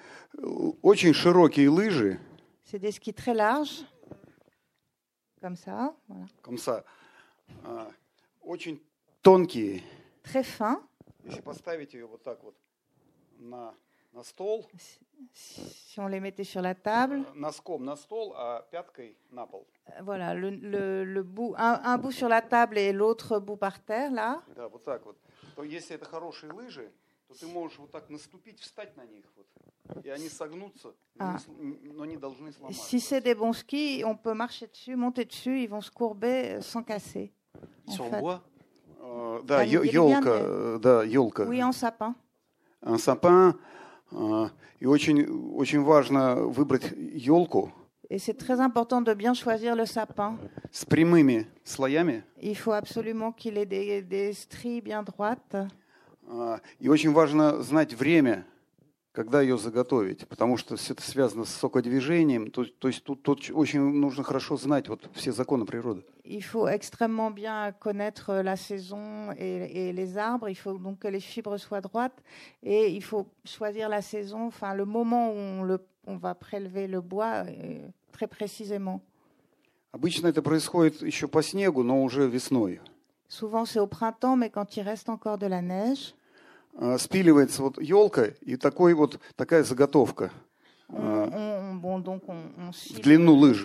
очень широкие лыжи, C'est des skis très larges, comme ça, voilà. комса, а, очень тонкие, très fins. Если поставить ее вот так вот на, на стол, Si on les mettait sur la table, э, носком на стол, а пяткой на пол. euh, voilà, le, le- le bout, un, un bout sur la table et l'autre bout par terre, là. Да, вот так вот. То если это хорошие лыжи, то ты можешь вот так наступить, встать на них. Вот. И они согнутся, но, А. не с- но не должны сломаться. Si c'est des bons skis, on peut marcher dessus, monter dessus, ils vont se courber euh, sans casser. Ils En sont en fait. bois. Э, Да, Они елка, деревянные. да, елка. Oui, en sapin. Un sapin. э, И очень, очень важно выбрать елку Et c'est très important de bien choisir le sapin. с прямыми слоями. Il faut absolument qu'il ait des, des stries bien droites. э, И очень важно знать время когда ее заготовить, потому что все это связано с сокодвижением, то, то есть тут, тут очень нужно хорошо знать вот все законы природы. Il faut extrêmement bien connaître la saison et, et, les arbres. Il faut donc que les fibres soient droites et il faut choisir la saison, enfin le moment où on, le, on va prélever le bois euh, très précisément. Обычно это происходит еще по снегу, но уже весной. Souvent c'est au printemps, mais quand il reste encore de la neige. Спиливается вот елка и такой вот такая заготовка on в длину лыж.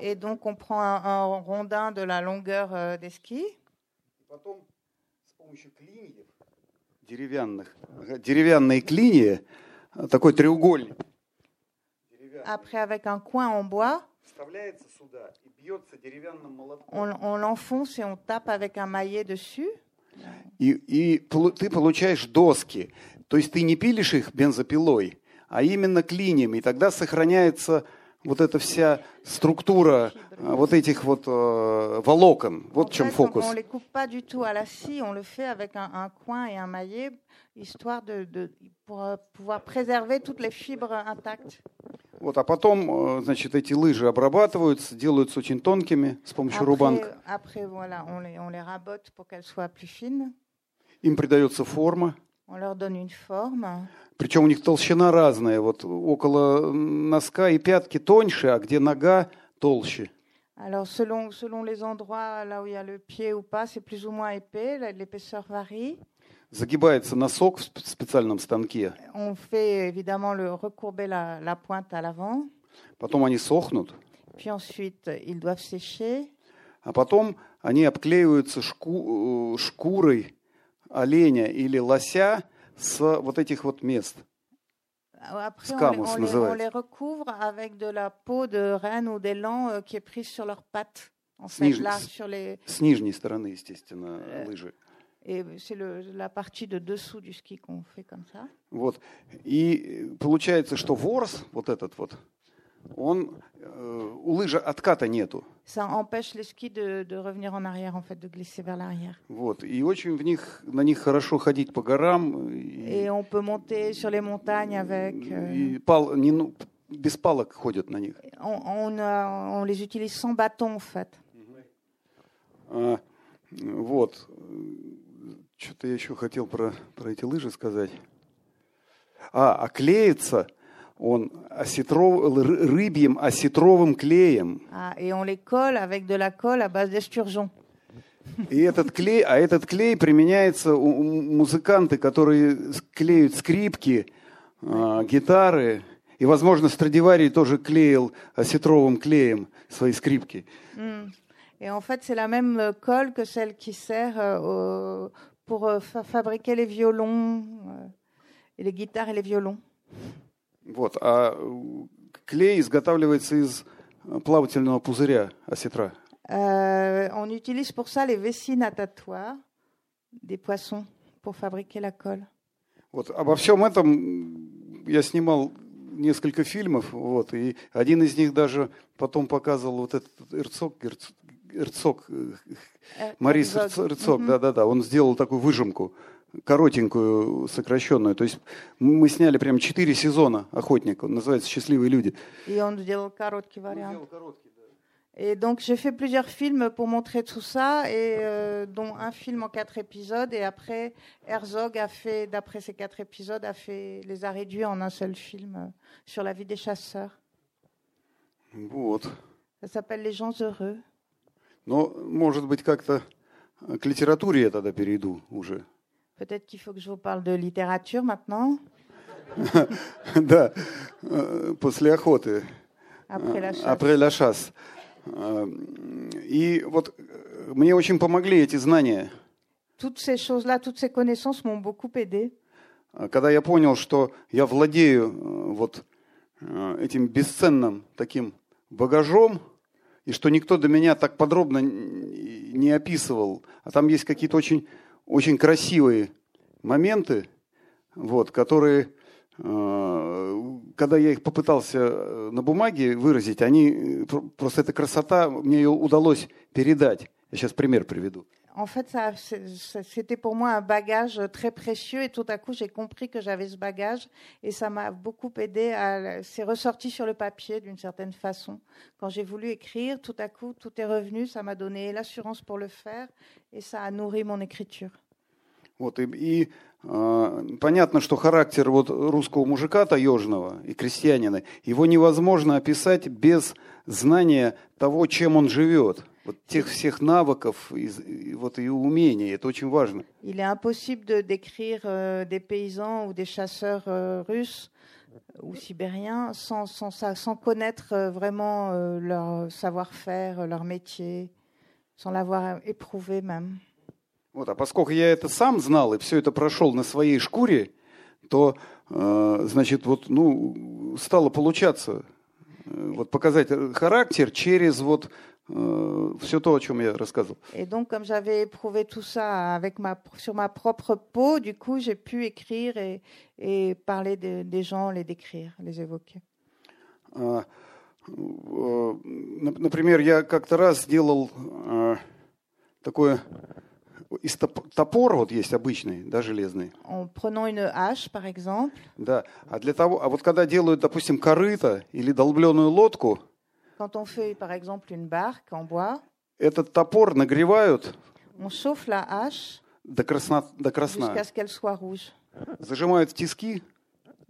Et donc on prend un, un rondin de la longueur euh, des skis. Деревянных, деревянные клинья, такой треугольник. Après avec un coin en bois. On, on l'enfonce et on tape avec un maillet dessus. И, и ты получаешь доски. То есть ты не пилишь их бензопилой, а именно клиньями. И тогда сохраняется вот эта вся структура вот этих вот э, волокон. Вот в чем фокус. Вот, а потом, значит, эти лыжи обрабатываются, делаются очень тонкими с помощью рубанок. Им придается форма. Причем у них толщина разная. Вот около носка и пятки тоньше, а где нога толще. Alors, selon, selon les endroits là où il y a le pied ou pas, c'est plus ou moins épais, l'épaisseur varie. Загибается носок в специальном станке. On fait évidemment le recourber la, la pointe à l'avant. Потом они сохнут. Puis ensuite, ils doivent sécher. А потом они обклеиваются шку, шкурой оленя или лося с вот этих вот мест. Après, on, on, les, on les recouvre avec de la peau de renne ou d'élan qui est prise sur leurs pattes. En fait, Сниж... là, sur les... С нижней стороны, естественно, лыжи. Et c'est la partie de dessous du ski qu'on fait comme ça. Вот. И получается, что ворс, вот этот вот, он, э, у лыжи отката нету. Ça empêche les skis de, de revenir en arrière, en fait, de glisser vers l'arrière. Вот. И очень в них, на них хорошо ходить по горам. И, Et on peut monter sur les montagnes avec... Euh, и пал, не, ну, без палок ходят на них. On, on, on les utilise sans bâton, en fait. А, вот. Что-то я еще хотел про, про эти лыжи сказать. А, а клеится он осетров, рыбьим осетровым клеем. Ah, et on les colle avec de la colle à base d'esturgeon. И этот клей, а этот клей применяется у музыканты, которые клеют скрипки, а, гитары. И, возможно, Страдиварий тоже клеил осетровым клеем свои скрипки. Mm. Et en fait, c'est la même colle que celle qui sert euh, pour fa fabriquer les violons, euh, et les guitares et les violons. Вот, а клей изготавливается из плавательного пузыря осетра. Euh, on utilise pour ça les vessies natatoires des poissons pour fabriquer la colle. Вот, обо всем этом я снимал несколько фильмов, вот, и один из них даже потом показывал вот этот Эрцог, Эрцог, Марис Эрцог, да-да-да, он сделал такую выжимку, коротенькую, сокращенную. То есть мы сняли прям четыре сезона «Охотник», он называется «Счастливые люди». И он сделал короткий вариант. Он сделал короткий, да. Et donc j'ai fait plusieurs films pour montrer tout ça, et euh, dont un film en quatre épisodes. Et après, Herzog a fait, d'après ces quatre épisodes, a fait, les a réduits en un seul film euh, sur la vie des chasseurs. Вот. Ça s'appelle Les gens heureux. Но, может быть, как-то к литературе я тогда перейду уже. Peut-être qu'il faut que je vous parle de littérature maintenant. (laughs) Да, после охоты. Après la chasse. Après la chasse. И вот мне очень помогли эти знания. Toutes ces choses-là, toutes ces connaissances m'ont beaucoup aidé. Когда я понял, что я владею вот этим бесценным таким багажом, и что никто до меня так подробно не описывал, а там есть какие-то очень, очень красивые моменты, вот, которые, когда я их попытался на бумаге выразить, они, просто эта красота, мне ее удалось передать. Я сейчас пример приведу. en fait, ça, c'est- ça- c'était pour moi un bagage très précieux et tout à coup, j'ai compris que j'avais ce bagage et ça m'a beaucoup aidé à. C'est ressorti sur le papier d'une certaine façon. Quand j'ai voulu écrire, tout à coup, tout est revenu. Ça m'a donné l'assurance pour le faire et ça a nourri mon écriture. Вот, и, и, а, понятно, что характер вот русского мужика таежного и крестьянина, его невозможно описать без знания того, чем он живет. Вот тех всех навыков и, и вот, и умений. Это очень важно. Il est impossible de décrire euh, des paysans ou des chasseurs euh, russes ou sibériens sans, sans, ça- sans connaître euh, vraiment euh, leur savoir-faire, leur métier, sans l'avoir éprouvé même. Вот, а поскольку я это сам знал и все это прошел на своей шкуре, то, э, значит, вот, ну, стало получаться э, вот показать характер через вот все то, о чем я рассказывал. Et donc, comme j'avais éprouvé tout ça avec ma, sur ma propre peau, du coup, j'ai pu écrire et, et parler de- des gens, les décrire, les évoquer. Э, нап- Например, я как-то раз сделал э, такое из топ- топор, вот есть обычный, да, железный, En prenant une hache, par exemple, да. А для того, а вот когда делают, допустим, корыто или долбленную лодку, quand on fait, par exemple, une barque en bois, этот топор нагревают on chauffe la hache до красна, до красна, jusqu'à ce qu'elle soit rouge. зажимают в тиски,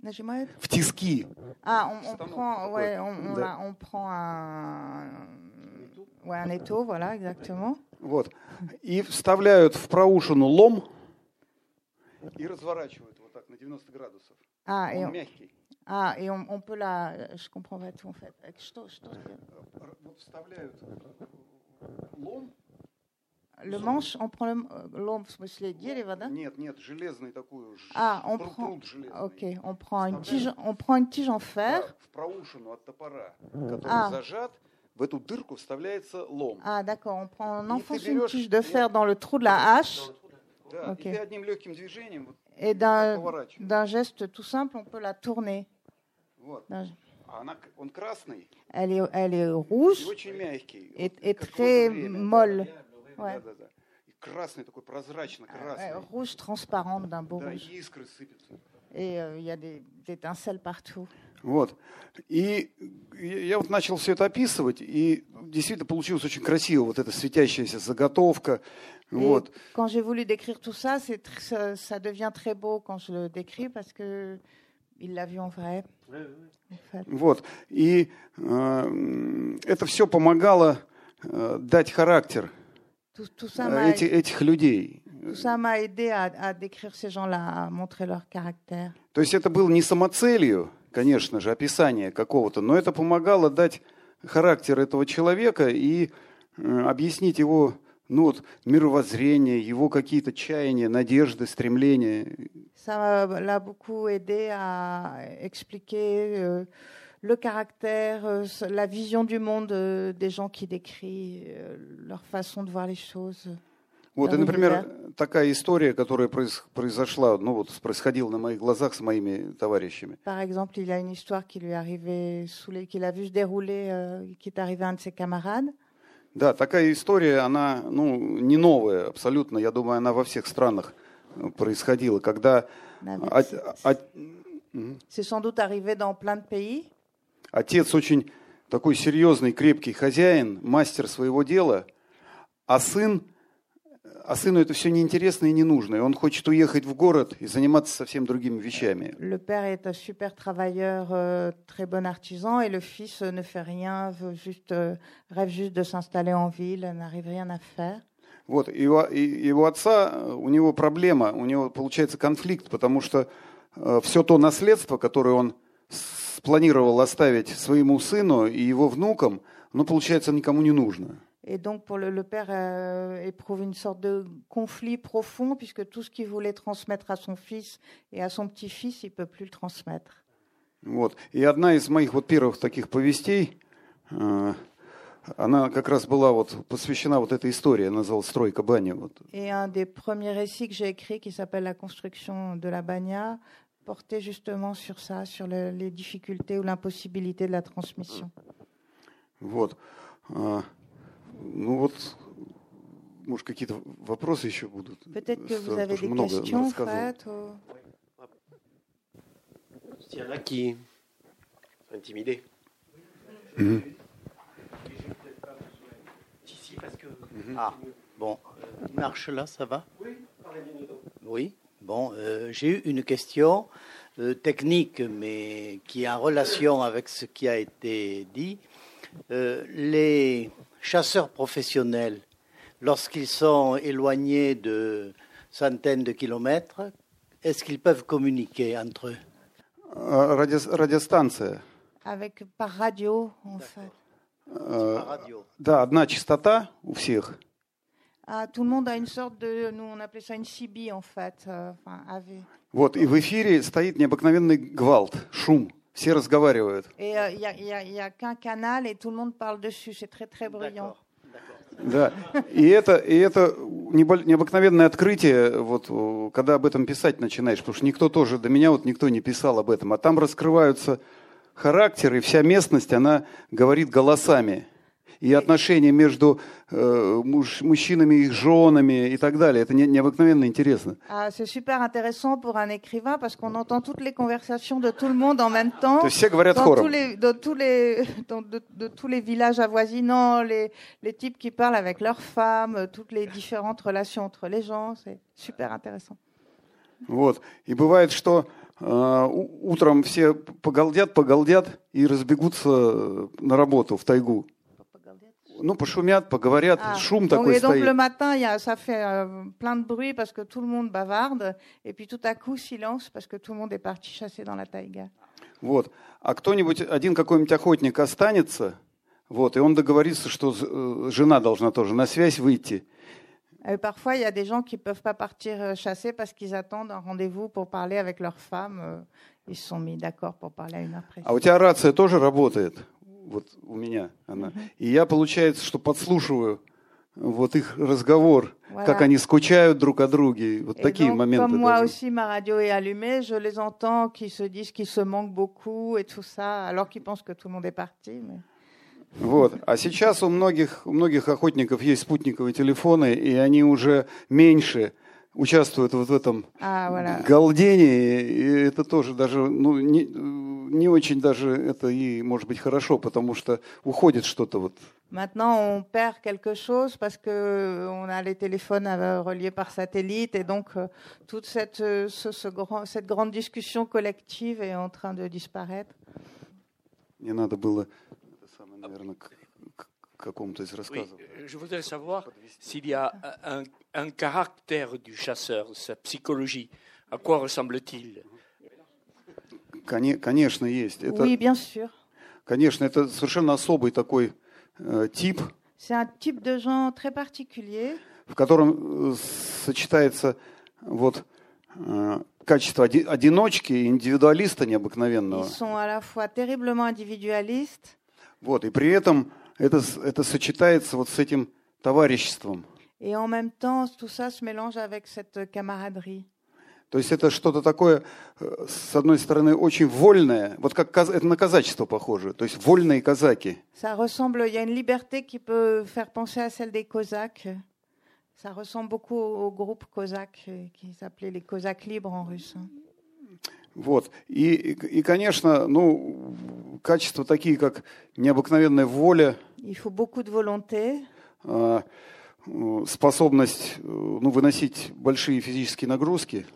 Najimad в тиски, Ah, on, on prend, ouais. on, on Да. on prend un, ouais, un étau, voilà, exactement. вот, и вставляют в проушину лом и разворачивают вот так на 90 градусов. Ah, et Он on, мягкий. ah, et on, on peut la, je comprends pas tout en fait. Avec что- что сделать Р- Вот вставляют лом, Le manche, on prend le, euh, l'ombre, в смысле дерево, да? Нет, нет, железную такую. ж- Ah, on прут- prend, прут железный. ok, on prend une tige, on prend une tige en fer. Да, в проушину от топора, который А. зажат, в эту дырку вставляется лом. Ah, d'accord, on prend, on Il enfonce fait une des tige de fer dans le trou de la hache Да, Ok. И ты одним легким движением вот, et d'un, поворачиваешь. d'un geste tout simple, on peut la tourner. Вот. D'un- А она, он красный Elle est, elle est и очень мягкий. et, et в très то время, да. Да, да, да. И красный такой, Ouais, прозрачно-красный. rouge transparente d'un beau Да, rouge. и искры сыпятся. Et euh, il y a des, des étincelles partout. Вот. И я я вот начал все это описывать, и действительно получилась очень красиво вот эта светящаяся заготовка. Et Вот. quand j'ai voulu décrire tout ça, c'est ça, ça devient très beau quand je le décris parce que Вот. И э, это все помогало э, дать характер Tout, tout ça э, эти- этих людей. То есть это было не самоцелью, конечно же, описание какого-то, но это помогало дать характер этого человека и э, объяснить его ну, вот, мировоззрение, его какие-то чаяния, надежды, стремления. Ça l'a beaucoup aidé à expliquer euh, le caractère, euh, la vision du monde euh, des gens qui décrit, euh, leur façon de voir les choses. Вот, и, например, такая история, которая произ- произошла, ну вот, происходила на моих глазах с моими товарищами. Par exemple, il y a une histoire qui lui est arrivée qu'il a vu se dérouler, euh, qui est arrivée à un de ses camarades. Да, такая история, она, ну, не новая абсолютно, я думаю, она во всех странах э, происходила, когда plein de pays. отец очень такой серьезный, крепкий хозяин, мастер своего дела, а сын, а сыну это все неинтересно и не нужно, и он хочет уехать в город и заниматься совсем другими вещами. Le père est un super travailleur, euh, très bon artisan, et le fils euh, ne fait rien, veut juste, euh, rêve juste de s'installer en ville, n'arrive rien à faire. Вот, и и у отца, э, у него проблема, у него получается конфликт, потому что все то наследство, которое он спланировал оставить своему сыну и его внукам, ну, получается, никому не нужно. Et donc, pour le, le père euh, éprouve une sorte de conflit profond, puisque tout ce qu'il voulait transmettre à son fils et à son petit-fils, il ne peut plus le transmettre. Вот. И одна из моих вот первых таких повестей, э, она как раз была вот посвящена вот этой истории, она называлась «Стройка бани». Вот. Et un des premiers récits que j'ai écrit, qui s'appelle La construction de la Bagna, portait justement sur ça, sur le- les difficultés ou l'impossibilité de la transmission. Вот. А, Ну вот, может, какие-то вопросы еще будут? Peut-être que Э, vous avez тоже des много questions, рассказывал. Fred. ou- S'il y en a qui sont intimidés. Мгм. Si, si, parce que. Ah, bon, euh, il marche là, ça va Oui, bon, euh, j'ai eu une question euh, technique, mais qui est en relation avec ce qui a été dit. Euh, les chasseurs professionnels, lorsqu'ils sont éloignés de centaines de kilomètres, est-ce qu'ils peuvent communiquer entre eux А, радио- радиостанция. Avec, par radio, en fait. Э, par radio Да, одна частота у всех. Ah, tout le monde a une sorte de. Nous, on appelait ça une CB, en fait. euh, enfin, AV. Вот, и в эфире стоит необыкновенный гвалт, шум. Все разговаривают. Et euh, il n'y a, y a- y a qu'un canal et tout le monde parle dessus. C'est très, très bruyant. Да. И это, и это необыкновенное открытие, вот, когда об этом писать начинаешь, потому что никто тоже, до меня вот никто не писал об этом, а там раскрываются характеры, и вся местность, она говорит голосами. И отношения между э, муж- мужчинами и их женами и так далее. Это не- необыкновенно интересно. Ah, c'est super intéressant pour un écrivain parce qu'on entend toutes les conversations de tout le monde en même temps. То есть все говорят Dans tous хором. les, dans tous les, dans de, de tous les villages avoisinants, les, les types qui parlent avec leurs femmes, euh, toutes les différentes relations entre les gens, c'est super intéressant. Вот. И бывает, что э, утром все погалдят, погалдят и разбегутся э, на работу в тайгу. Ну, пошумят, поговорят, Ah, шум donc, такой et donc стоит. le matin, y a, ça fait euh, plein de bruit parce que tout le monde bavarde, et puis tout à coup silence parce que tout le monde est parti chasser dans la taïga. Вот. А кто-нибудь, один какой-нибудь охотник останется, вот, и он договорится, что э, жена должна тоже на связь выйти. Euh, parfois, il y a des gens qui ne peuvent pas partir euh, chasser parce qu'ils attendent un rendez-vous pour parler avec leur femme. euh, Ils se sont mis d'accord pour parler à une heure précise. А у тебя рация тоже работает? Вот у меня она. И я, получается, что подслушиваю вот их разговор, Voilà. как они скучают друг о друге. Вот Et такие donc, моменты. comme moi aussi, ma radio est allumée, je les entends qui se disent qu'ils se manquent beaucoup et tout ça, alors qu'ils pensent que tout le monde est parti. mais- Вот. А сейчас у многих, у многих охотников есть спутниковые телефоны, и они уже меньше участвуют вот в этом Ah, voilà. галдении. И это тоже даже ну, не, не очень даже это и может быть хорошо, потому что уходит что-то вот. Maintenant, on perd quelque chose parce que euh, on a les téléphones euh, reliés par satellite et donc euh, toute cette, euh, ce- ce grand- cette grande discussion collective est en train de disparaître. Мне надо было, это самое, наверное, к, к- к какому-то из Oui, рассказов. euh, je voudrais savoir s'il y a un, un caractère du chasseur, sa psychologie. À quoi ressemble-t-il Коне- Конечно, есть. Это, Oui, bien sûr. Конечно, это совершенно особый такой э, тип, C'est un type de gens très particulier в котором э, сочетается вот э, качество оди- одиночки и индивидуалиста необыкновенного. Ils sont à la fois terriblement individualistes Вот, и при этом это, это сочетается вот с этим товариществом. et en même temps, tout ça se mélange avec cette camaraderie. То есть это что-то такое, э, с одной стороны, очень вольное, вот как это на казачество похоже, то есть вольные казаки. Ça ressemble, il y a une liberté qui peut faire penser à celle des Cosaques. Ça ressemble beaucoup au, groupe Cosaque euh, qui s'appelait les Cosaques libres en russe. Вот. И, и, и, конечно, ну, качества такие, как необыкновенная воля, Il faut beaucoup de volonté, а, э, способность э, ну, выносить большие физические нагрузки.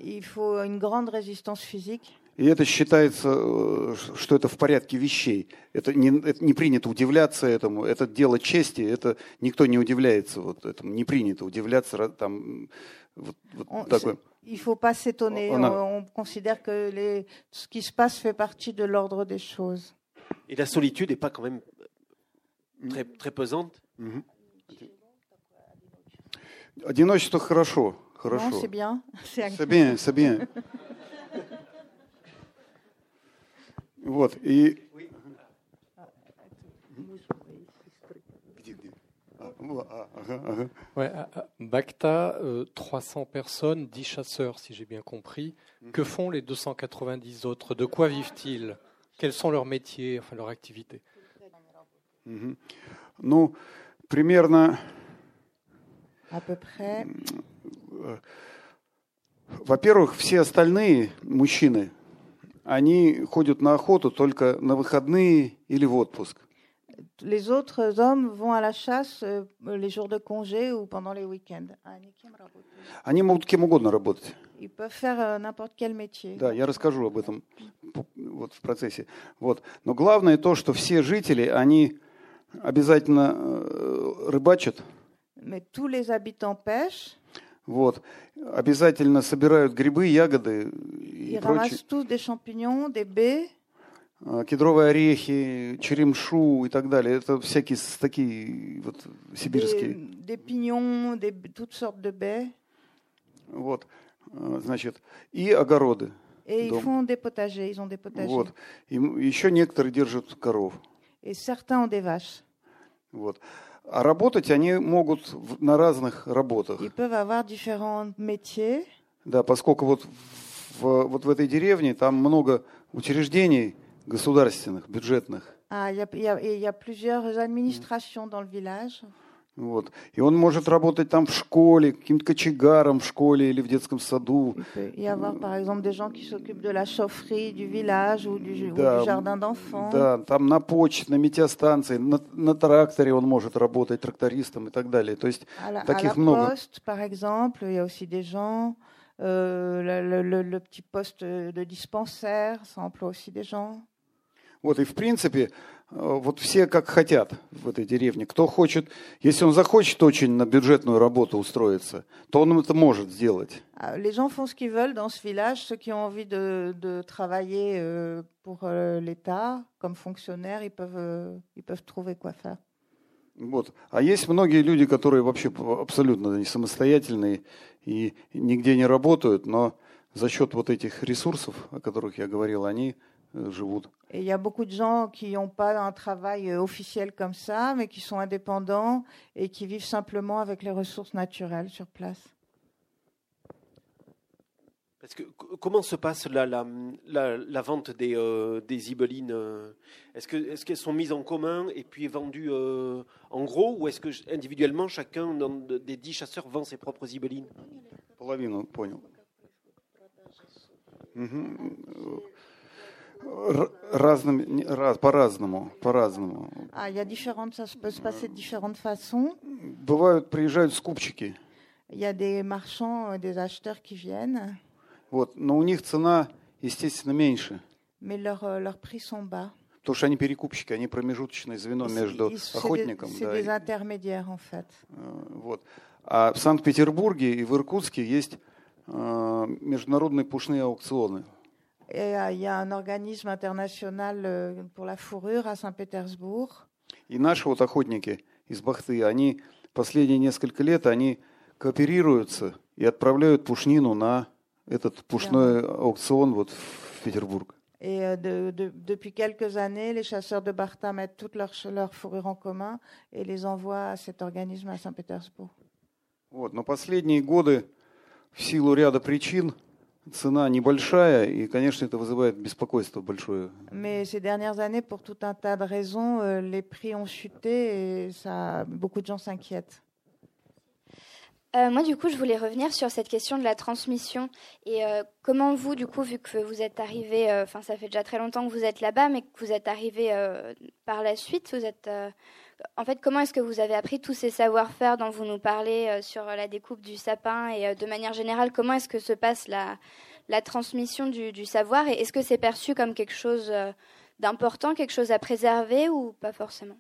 И это считается, э, что это в порядке вещей. Это не, это не принято удивляться этому. Это дело чести. Это никто не удивляется вот этому. Не принято удивляться там вот, вот On- такой. Il faut pas s'étonner. On On, on considère que les, ce qui se passe fait partie de l'ordre des choses. Et la solitude n'est pas quand même très, très pesante. Мгм. Одиночество хорошо, Non, хорошо. c'est bien. C'est C'est bien, c'est bien. Вот, и... Где, где? А, во, а, ага, ага. Ouais, à- à Bacta, euh, 300 personnes, 10 chasseurs, si j'ai bien compris. Que font les 290 autres De quoi vivent-ils Quels sont leurs métiers, enfin leur activité Мгм. Ну, примерно À peu près. Во-первых, все остальные мужчины, они ходят на охоту только на выходные или в отпуск. Les autres hommes vont à la chasse euh, les jours de congé ou pendant les week-ends. Ah, они могут кем угодно работать. Ils peuvent faire euh, n'importe quel métier. Да, я расскажу об этом вот в процессе. Вот. Но главное то, что все жители, они обязательно э, рыбачат, Mais tous les habitants pêchent. вот, обязательно собирают грибы, ягоды и Ils прочее, ramassent tous des champignons, des baies, э, кедровые орехи, черемшу и так далее. Это всякие с- такие вот des, сибирские. des pignons, des, toutes sortes de baies. Вот, э, значит, и огороды. Et ils Donc- font des potagers. Ils ont des potagers. Вот. И еще некоторые держат коров. Et certains ont des vaches. Вот. А работать они могут на разных работах. Ils peuvent avoir différents métiers. Да, поскольку вот в, вот в этой деревне там много учреждений государственных, бюджетных. Ah, il y a- y a- y a plusieurs administrations dans le village. Вот. И он может работать там в школе, каким-то кочегаром в школе или в детском саду. Il peut y avoir par exemple des gens qui s'occupent de la chaufferie du village ou du, ou Да, du jardin d'enfants. Да, там на почте, на метеостанции, на, на тракторе он может работать, трактористом и так далее. То есть À la, à таких la много. poste, par exemple, il y a aussi des gens. euh, le, le- le- le petit poste de dispensaire, ça emploie aussi des gens. Вот и в принципе, э, вот все как хотят в этой деревне. Кто хочет, если он захочет очень на бюджетную работу устроиться, то он это может сделать. Ah, Les gens font ce qu'ils veulent dans ce village. Ceux qui ont envie de, de travailler euh, pour euh, l'État comme fonctionnaires, ils peuvent, euh, ils peuvent trouver quoi faire. Вот. А есть многие люди, которые вообще абсолютно не самостоятельные и нигде не работают, но за счет вот этих ресурсов, о которых я говорил, они э, живут. Et il y a beaucoup de gens qui n'ont pas un travail euh, officiel comme ça, mais qui sont indépendants et qui vivent simplement avec les ressources naturelles sur place. Parce que c- comment se passe la, la, la, la vente des, euh, des ibelines euh, Est-ce que est-ce qu'elles sont mises en commun et puis vendues euh, en gros ou est-ce que j- individuellement chacun dans- de- des dix chasseurs vend ses propres ibelines Половину понял. Мгм. Разными, раз- по-разному, по-разному. Y a différentes, ça se peut se passer de différentes façons. Бывают, приезжают скупчики, Il y a des marchands, euh, des acheteurs qui viennent, вот, но у них цена, естественно, меньше. mais leurs euh, leurs prix sont bas. Потому что они перекупщики, они промежуточное звено между охотником. Да, des intermédiaires en fait. э, вот. А в Санкт-Петербурге и в Иркутске есть э, международные пушные аукционы. Et euh, il y a un organisme international euh, pour la fourrure à Saint-Pétersbourg. И наши вот охотники из Бахты, они последние несколько лет, они кооперируются и отправляют пушнину на этот пушной аукцион вот в Петербург. Et euh, de- de- depuis quelques années, les chasseurs de Bartha mettent toute leur, leur fourrure en commun et les envoient à cet organisme à Saint-Pétersbourg. Вот. Но последние годы в силу ряда причин цена небольшая, и, конечно, это вызывает беспокойство большое. Mais ces dernières années, pour tout un tas de raisons, euh, les prix ont chuté et ça, beaucoup de gens s'inquiètent. Euh, moi, du coup, je voulais revenir sur cette question de la transmission. Et euh, comment vous, du coup, vu que vous êtes arrivé, euh, enfin, ça fait déjà très longtemps que vous êtes là-bas, mais que vous êtes arrivé euh, par la suite, vous êtes. euh, en fait, comment est-ce que vous avez appris tous ces savoir-faire dont vous nous parlez euh, sur la découpe du sapin et euh, de manière générale, comment est-ce que se passe la, la transmission du, du savoir Et est-ce que c'est perçu comme quelque chose euh, d'important, quelque chose à préserver ou pas forcément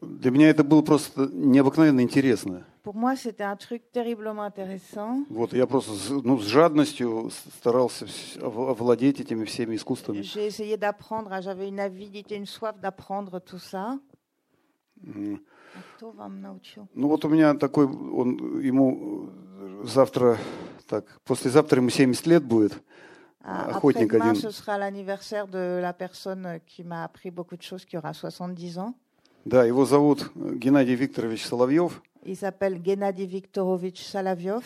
Для меня это было просто необыкновенно интересно. Pour moi, c'était un truc terriblement intéressant. Вот, я просто с- ну, с жадностью с- старался вс- ов- овладеть этими всеми искусствами. J'ai essayé d'apprendre, hein, j'avais une avidité, une soif d'apprendre tout ça. М. Кто вам научил? Ну вот у меня такой, он, ему э, завтра, так, послезавтра ему 70 лет будет. Ah, Охотник Après-demain, один. ce sera l'anniversaire de la personne qui m'a appris beaucoup de choses, qui aura 70 ans. Да, его зовут э, Геннадий Викторович Соловьев. Il s'appelle Gennady Viktorovich Salaviov.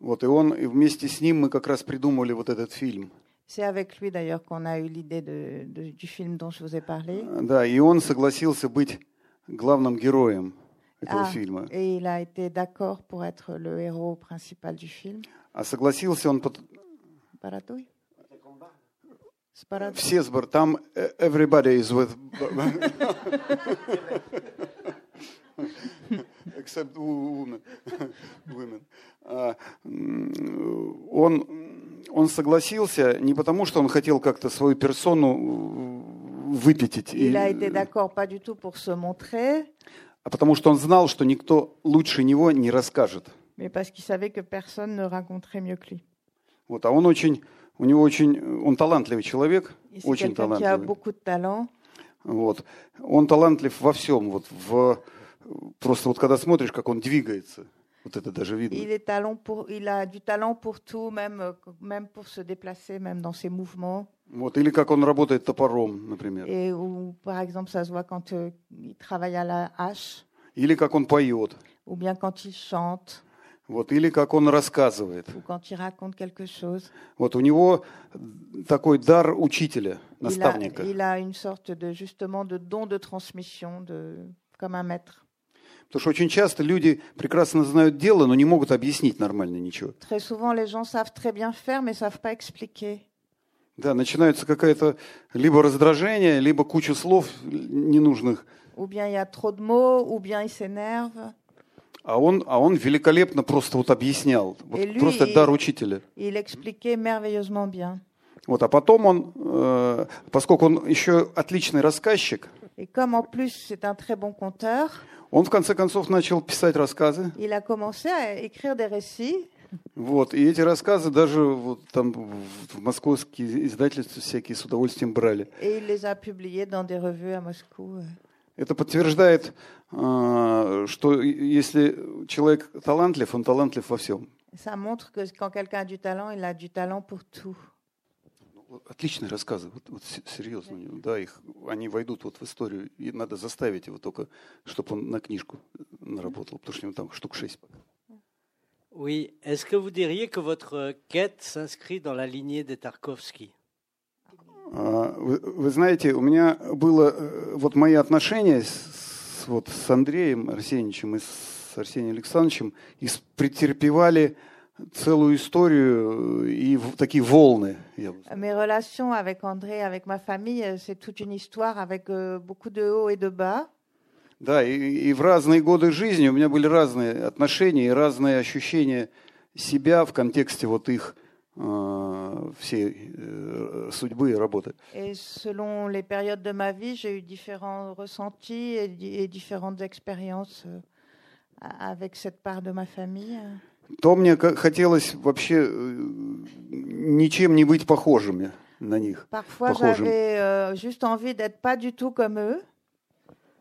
Вот, и он, и вместе с ним мы как раз придумали вот этот фильм. C'est avec lui d'ailleurs qu'on a eu l'idée de- de- du film dont je vous ai parlé. Да, и он согласился быть главным героем. этого Ah, фильма. et il a été d'accord pour être le héros principal du film. А согласился он... Спарадой. Все сбор... Там э, everybody is with... Except women. women. А, м, Он, он согласился не потому, что он хотел как-то свою персону выпятить, и- Il a été d'accord pas du tout pour se montrer, а потому что он знал, что никто лучше него не расскажет. mais parce qu'il savait que personne ne raconterait mieux que lui. Вот, а он очень, у него очень, он талантливый человек, Et c'est очень quelqu'un qui a талантливый. beaucoup de talent. Вот. Он талантлив во всем. Вот в, просто вот когда смотришь, как он двигается, вот это даже видно. Il, est talent pour, il a du talent pour tout, même, euh, même pour se déplacer, même dans ses mouvements. Вот. Или как он работает topором, например. Et où, par exemple, ça se voit quand euh, il travaille à la hache, Или как он поет. ou bien quand il chante, Вот. Или как он рассказывает. ou quand il raconte quelque chose. Вот у него такой дар учителя, Il a, наставника. il a une sorte de justement de don de transmission, de, comme un maître. Потому что очень часто люди прекрасно знают дело, но не могут объяснить нормально ничего. Très souvent, les gens savent très bien faire, mais savent pas expliquer. Да, начинается какая-то либо раздражение, либо куча слов ненужных. Ou bien il y a trop de mots, ou bien il s'énerve. А он, а он великолепно просто вот объяснял. Вот lui, просто и- дар учителя. Il expliquait merveilleusement bien. Вот, а потом он, э, поскольку он еще отличный рассказчик, Et comme en plus c'est un très bon conteur, он в конце концов начал писать рассказы. il a commencé à écrire des récits. Вот, и эти рассказы даже вот там в, московские издательства всякие с удовольствием брали. Это подтверждает, э, что если человек талантлив, он талантлив во всем. Ça montre que quand quelqu'un a du talent, il a du talent pour tout. Отличные рассказы, вот, вот се- серьезно, да, их, они войдут вот в историю, и надо заставить его только, чтобы он на книжку наработал, потому что у него там штук шесть пока. Oui. Est-ce que vous diriez que votre quête s'inscrit dans la lignée des Tarkovsky А, Вы, вы знаете, у меня было э, вот мои отношения с, с- вот, с Андреем Арсеньевичем и с Арсением Александровичем ис- претерпевали целую историю э, и в- такие волны. я бы сказал. Mes relations avec André, avec ma famille, euh, c'est toute une histoire avec euh, beaucoup de hauts et de bas. Да, и, и в разные годы жизни у меня были разные отношения и разные ощущения себя в контексте вот их э, всей э, судьбы и работы. Et selon les périodes de ma vie, j'ai eu différents ressentis et, et différentes expériences euh, avec cette part de ma famille. То мне хотелось вообще э, ничем не быть похожими на них. Parfois, j'avais euh, juste envie d'être pas du tout comme eux.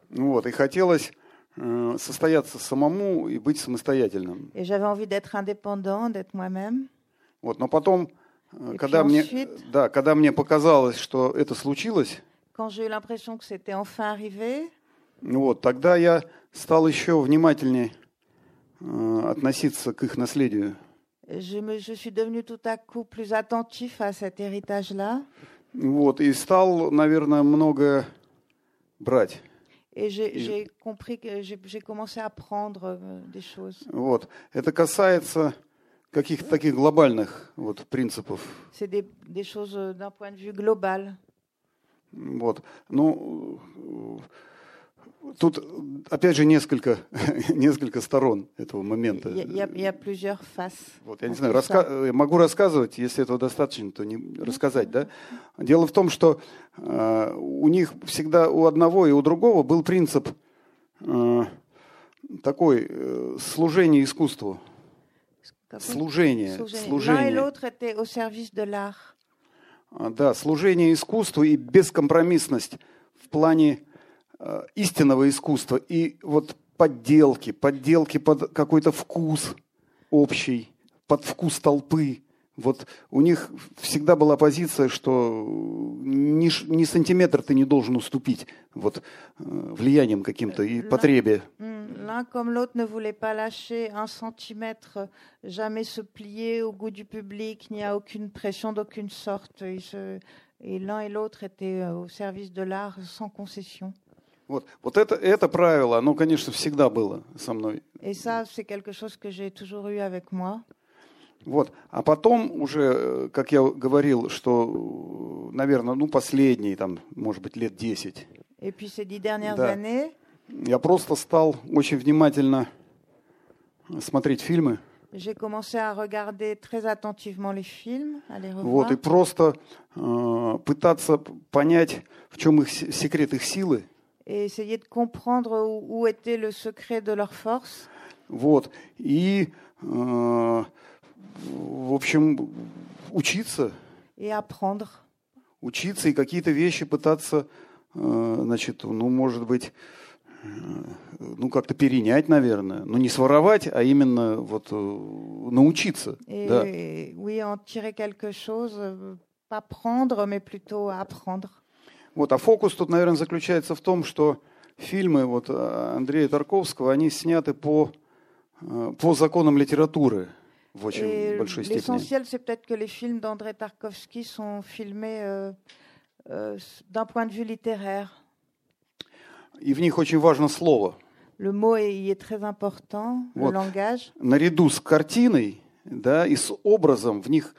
Вот, и хотелось э, состояться самому и быть самостоятельным. Et j'avais envie d'être indépendant, d'être moi-même. Вот, но потом, э, Et когда мне, ensuite- да, когда мне показалось, что это случилось, Quand j'ai eu l'impression que c'était enfin arrivé, ну вот, тогда я стал еще внимательнее э, относиться к их наследию. je, me, je suis devenue tout à coup plus attentif à cet héritage-là. Вот, и стал, наверное, многое брать. Et j'ai compris que j'ai commencé à apprendre euh, des choses. Вот. Это касается каких-то таких глобальных вот, принципов. C'est des, des choses euh, d'un point de vue global. Вот. Ну, э, тут, опять же, несколько, (laughs) несколько сторон этого момента. A plusieurs faces. Вот, я не знаю, раска... могу рассказывать, если этого достаточно, то не рассказать, да? Дело в том, что э, у них всегда у одного и у другого был принцип э, такой э, служение искусству, Какой- служение, Служение. Служение. А, Да, служение искусству и бескомпромиссность в плане истинного искусства и вот подделки, подделки под какой-то вкус общий, под вкус толпы. Вот у них всегда была позиция, что ни, ни сантиметр ты не должен уступить вот, э, влиянием каким-то и потребе. Hmm, L'un comme l'autre ne voulait pas lâcher un centimètre, jamais se plier au goût du public, ni à aucune pression d'aucune sorte. Et l'un et l'autre étaient euh, au service de l'art sans concession. Вот, вот это, это правило, оно, конечно, всегда было со мной. Et ça, c'est quelque chose que j'ai toujours eu avec moi. Вот. А потом уже, э, как я говорил, что, наверное, ну, последние, там, может быть, лет 10, Et puis ces dix dernières Да. années, я просто стал очень внимательно смотреть фильмы. j'ai commencé à regarder très attentivement les films, à les Вот, и просто э, пытаться понять, в чем их се- секрет их силы. Et essayer de comprendre où, où était le secret de leur force. Вот. И, э, в общем, учиться, et apprendre. учиться и какие-то вещи пытаться, э, значит, ну, может быть, э, ну, как-то перенять, наверное. Ну, не своровать, а именно вот э, научиться. Et Да. oui, en tirer quelque chose, pas prendre, mais plutôt apprendre. Вот, а фокус тут, наверное, заключается в том, что фильмы вот э, Андрея Тарковского, они сняты по, э, по законам литературы в очень Et большой степени. l'essentiel, c'est peut-être que les films d'André Tarkovsky sont filmés euh, euh, d'un point de vue littéraire. И в них очень важно слово. Le mot est- est très important, Вот. le langage. Наряду с картиной да, и с образом в них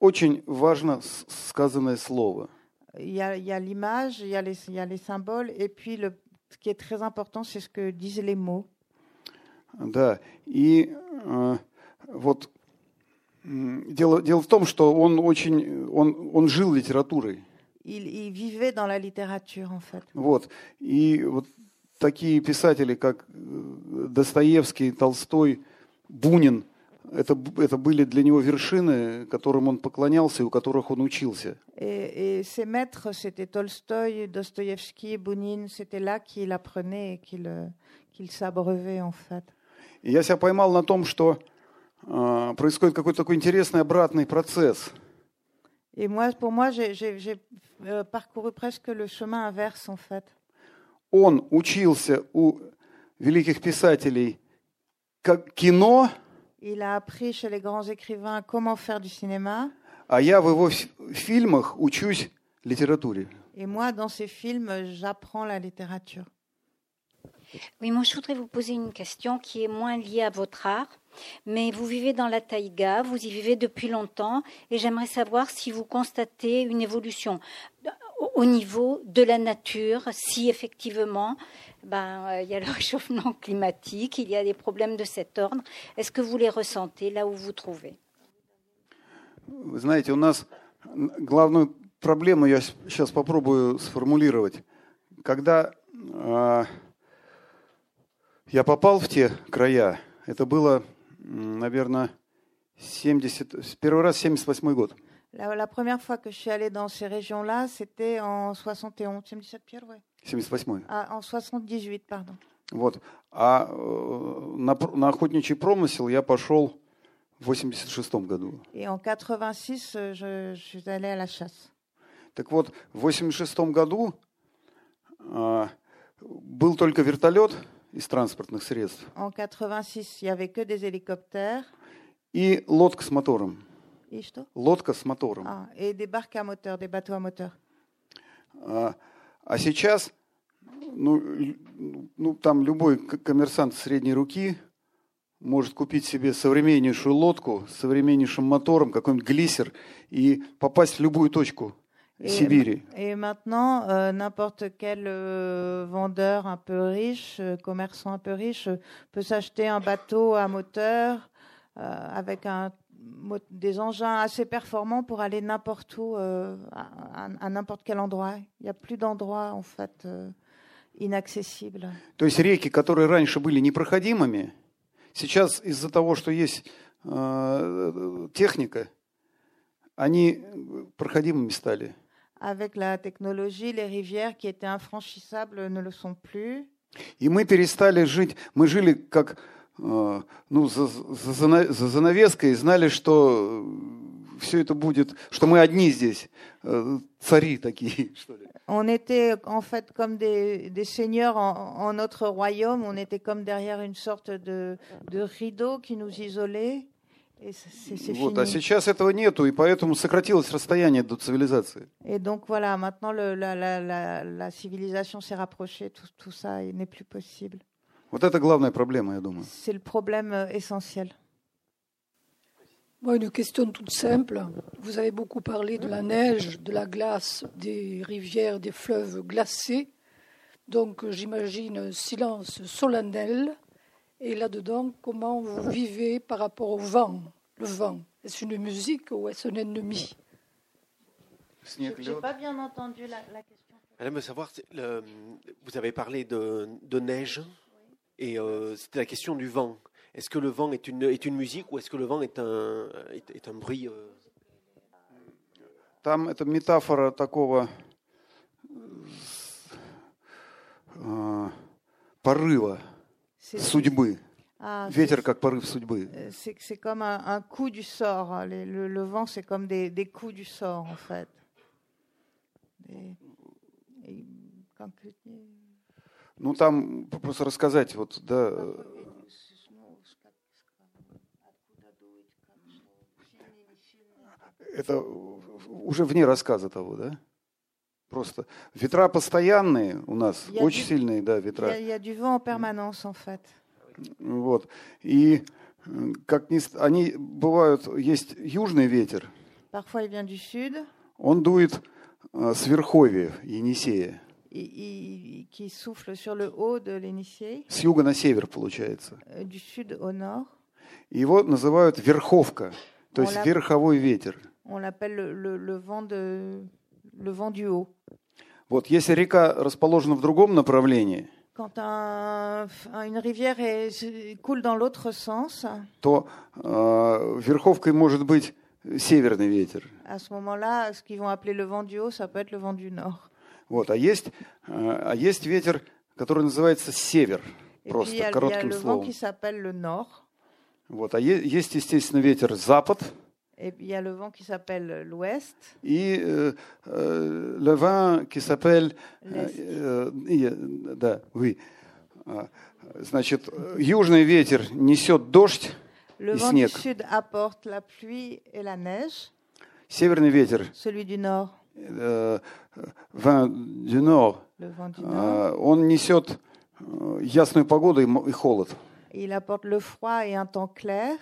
очень важно сказанное слово. Il y a il y a l'image, il y, a les- il y a les symboles, et puis le, ce qui est très important, c'est ce que disent les mots. Да, и э, вот дело, дело в том, что он очень, он, он жил литературой. Il, il vivait dans la littérature, en fait. Вот. И вот такие писатели, как э, Достоевский, Толстой, Бунин, это, это были для него вершины, которым он поклонялся и у которых он учился. Et, et ses maîtres, c'était Tolstoï, Dostoïevski, Bounine, c'était là qu'il apprenait et qu'il qu'il s'abreuvait, en fait. И я себя поймал на том, что э, происходит какой-то такой интересный обратный процесс. Et moi, pour moi, j'ai- j'ai j'ai, euh, parcouru presque le chemin inverse, en fait. Он учился у великих писателей как кино, Il a appris chez les grands écrivains comment faire du cinéma. а я в его фи- фильмах учусь литературе. Et moi, dans ces films, j'apprends la littérature. Oui, moi je voudrais vous poser une question qui est moins liée à votre art, mais vous vivez dans la taïga, vous y vivez depuis longtemps, et j'aimerais savoir si vous constatez une évolution au- au niveau de la nature, si effectivement ben, il y a le réchauffement climatique, il y a des problèmes de cet ordre. Est-ce que vous les ressentez là où vous trouvez Вы знаете, у нас главную проблему я сейчас попробую сформулировать. Когда э, я попал в те края, это было, наверное, 70, первый раз 78 год. La, la première fois que je suis allé dans ces régions-là, c'était en 71, 71 первый. 78. А, en 78, pardon. Вот. А э, на, на охотничий промысел я пошел в 86-м году. И в 86, я je suis allé. Так вот, в 86 году э, был только вертолет из транспортных средств. En 86, il y avait que des hélicoptères. И лодка с мотором. И что? Лодка с мотором. А, и des barques à moteur, des bateaux à moteur. А, а сейчас ну, л- ну, там любой к- коммерсант средней руки может купить себе современнейшую лодку с современнейшим мотором, какой-нибудь глиссер, и попасть в любую точку Et, Сибири. et maintenant, euh, n'importe quel euh, vendeur un peu riche, euh, commerçant un peu riche, euh, peut s'acheter un bateau à moteur euh, avec un, mo- des engins assez performants pour aller n'importe où, euh, à, à- à n'importe quel endroit. Il n'y a plus d'endroits en fait euh, inaccessibles. То есть реки, которые раньше были непроходимыми, сейчас из-за того, что есть э, техника, они проходимыми стали. Avec la technologie, les rivières qui étaient infranchissables ne le sont plus. И мы перестали жить, мы жили как э, ну, за, за за занавеской, знали, что все это будет, что мы одни здесь, э, цари такие, (laughs) что ли. On était en fait comme des, des seigneurs en, en notre royaume, on était comme derrière une sorte de, de rideau qui nous isolait. Et c'est c'est Вот. fini. А сейчас этого нету, и поэтому сократилось расстояние до цивилизации. Et donc voilà, maintenant le- la, la- la- la civilisation s'est rapprochée, tout, tout ça il n'est plus possible. Вот это главная проблема, я думаю. C'est le problème euh, essentiel. Moi, une question toute simple. Vous avez beaucoup parlé de la neige, de la glace, des rivières, des fleuves glacés. Donc, j'imagine un silence solennel. Et là-dedans, comment vous vivez par rapport au vent Le vent, est-ce une musique ou est-ce un ennemi? J'ai pas bien entendu la, la question. Madame savoir, le- vous avez parlé de, de neige et euh, c'était la question du vent. Est-ce que le vent est une, est une musique ou est-ce que le vent est un, est, est un bruit euh, Там это метафора такого э, порыва C'est- судьбы. Ah, Ветер как порыв судьбы. Euh, C'est c'est comme un, un coup du sort. hein. Les- le, le vent, c'est comme des, des coups du sort, en fait. Des- et quand que- Ну там просто рассказать вот да. Это уже вне рассказа того, да? Просто ветра постоянные у нас, очень ди- сильные, да, Il y, ветра. a, il y a du vent en permanence, en fait. Вот. И э, как ни они бывают, есть южный ветер, Parfois, il vient du sud, он дует э, с верховья Енисея, et- qui souffle sur le haut de с юга на север получается. euh, du sud au nord. И Его называют верховка, то Он есть верховой ветер. On l'appelle le, le- le vent de, le vent du haut. Вот если река расположена в другом направлении, Quand un- une rivière est- coule dans l'autre sens, то э, верховкой может быть северный ветер. à ce moment-là, ce qu'ils vont appeler le vent du haut, ça peut être le vent du nord. Вот. А, есть, э, а есть ветер, который называется север, Et puis, il y просто a, il y a коротким le vent словом. qui s'appelle le nord, Вот. А е- есть, естественно, ветер запад et puis il y a le vent qui s'appelle l'ouest, и э, э, le vent qui s'appelle... э, L'est. э, и, э, да, oui. А, Значит, э, южный ветер несет дождь le и vent снег. du sud apporte la pluie et la neige, Северный ветер, celui du nord, э, vent du nord, le vent du nord, а, он несет э, ясную погоду и мо- и холод. il apporte le froid et un temps clair.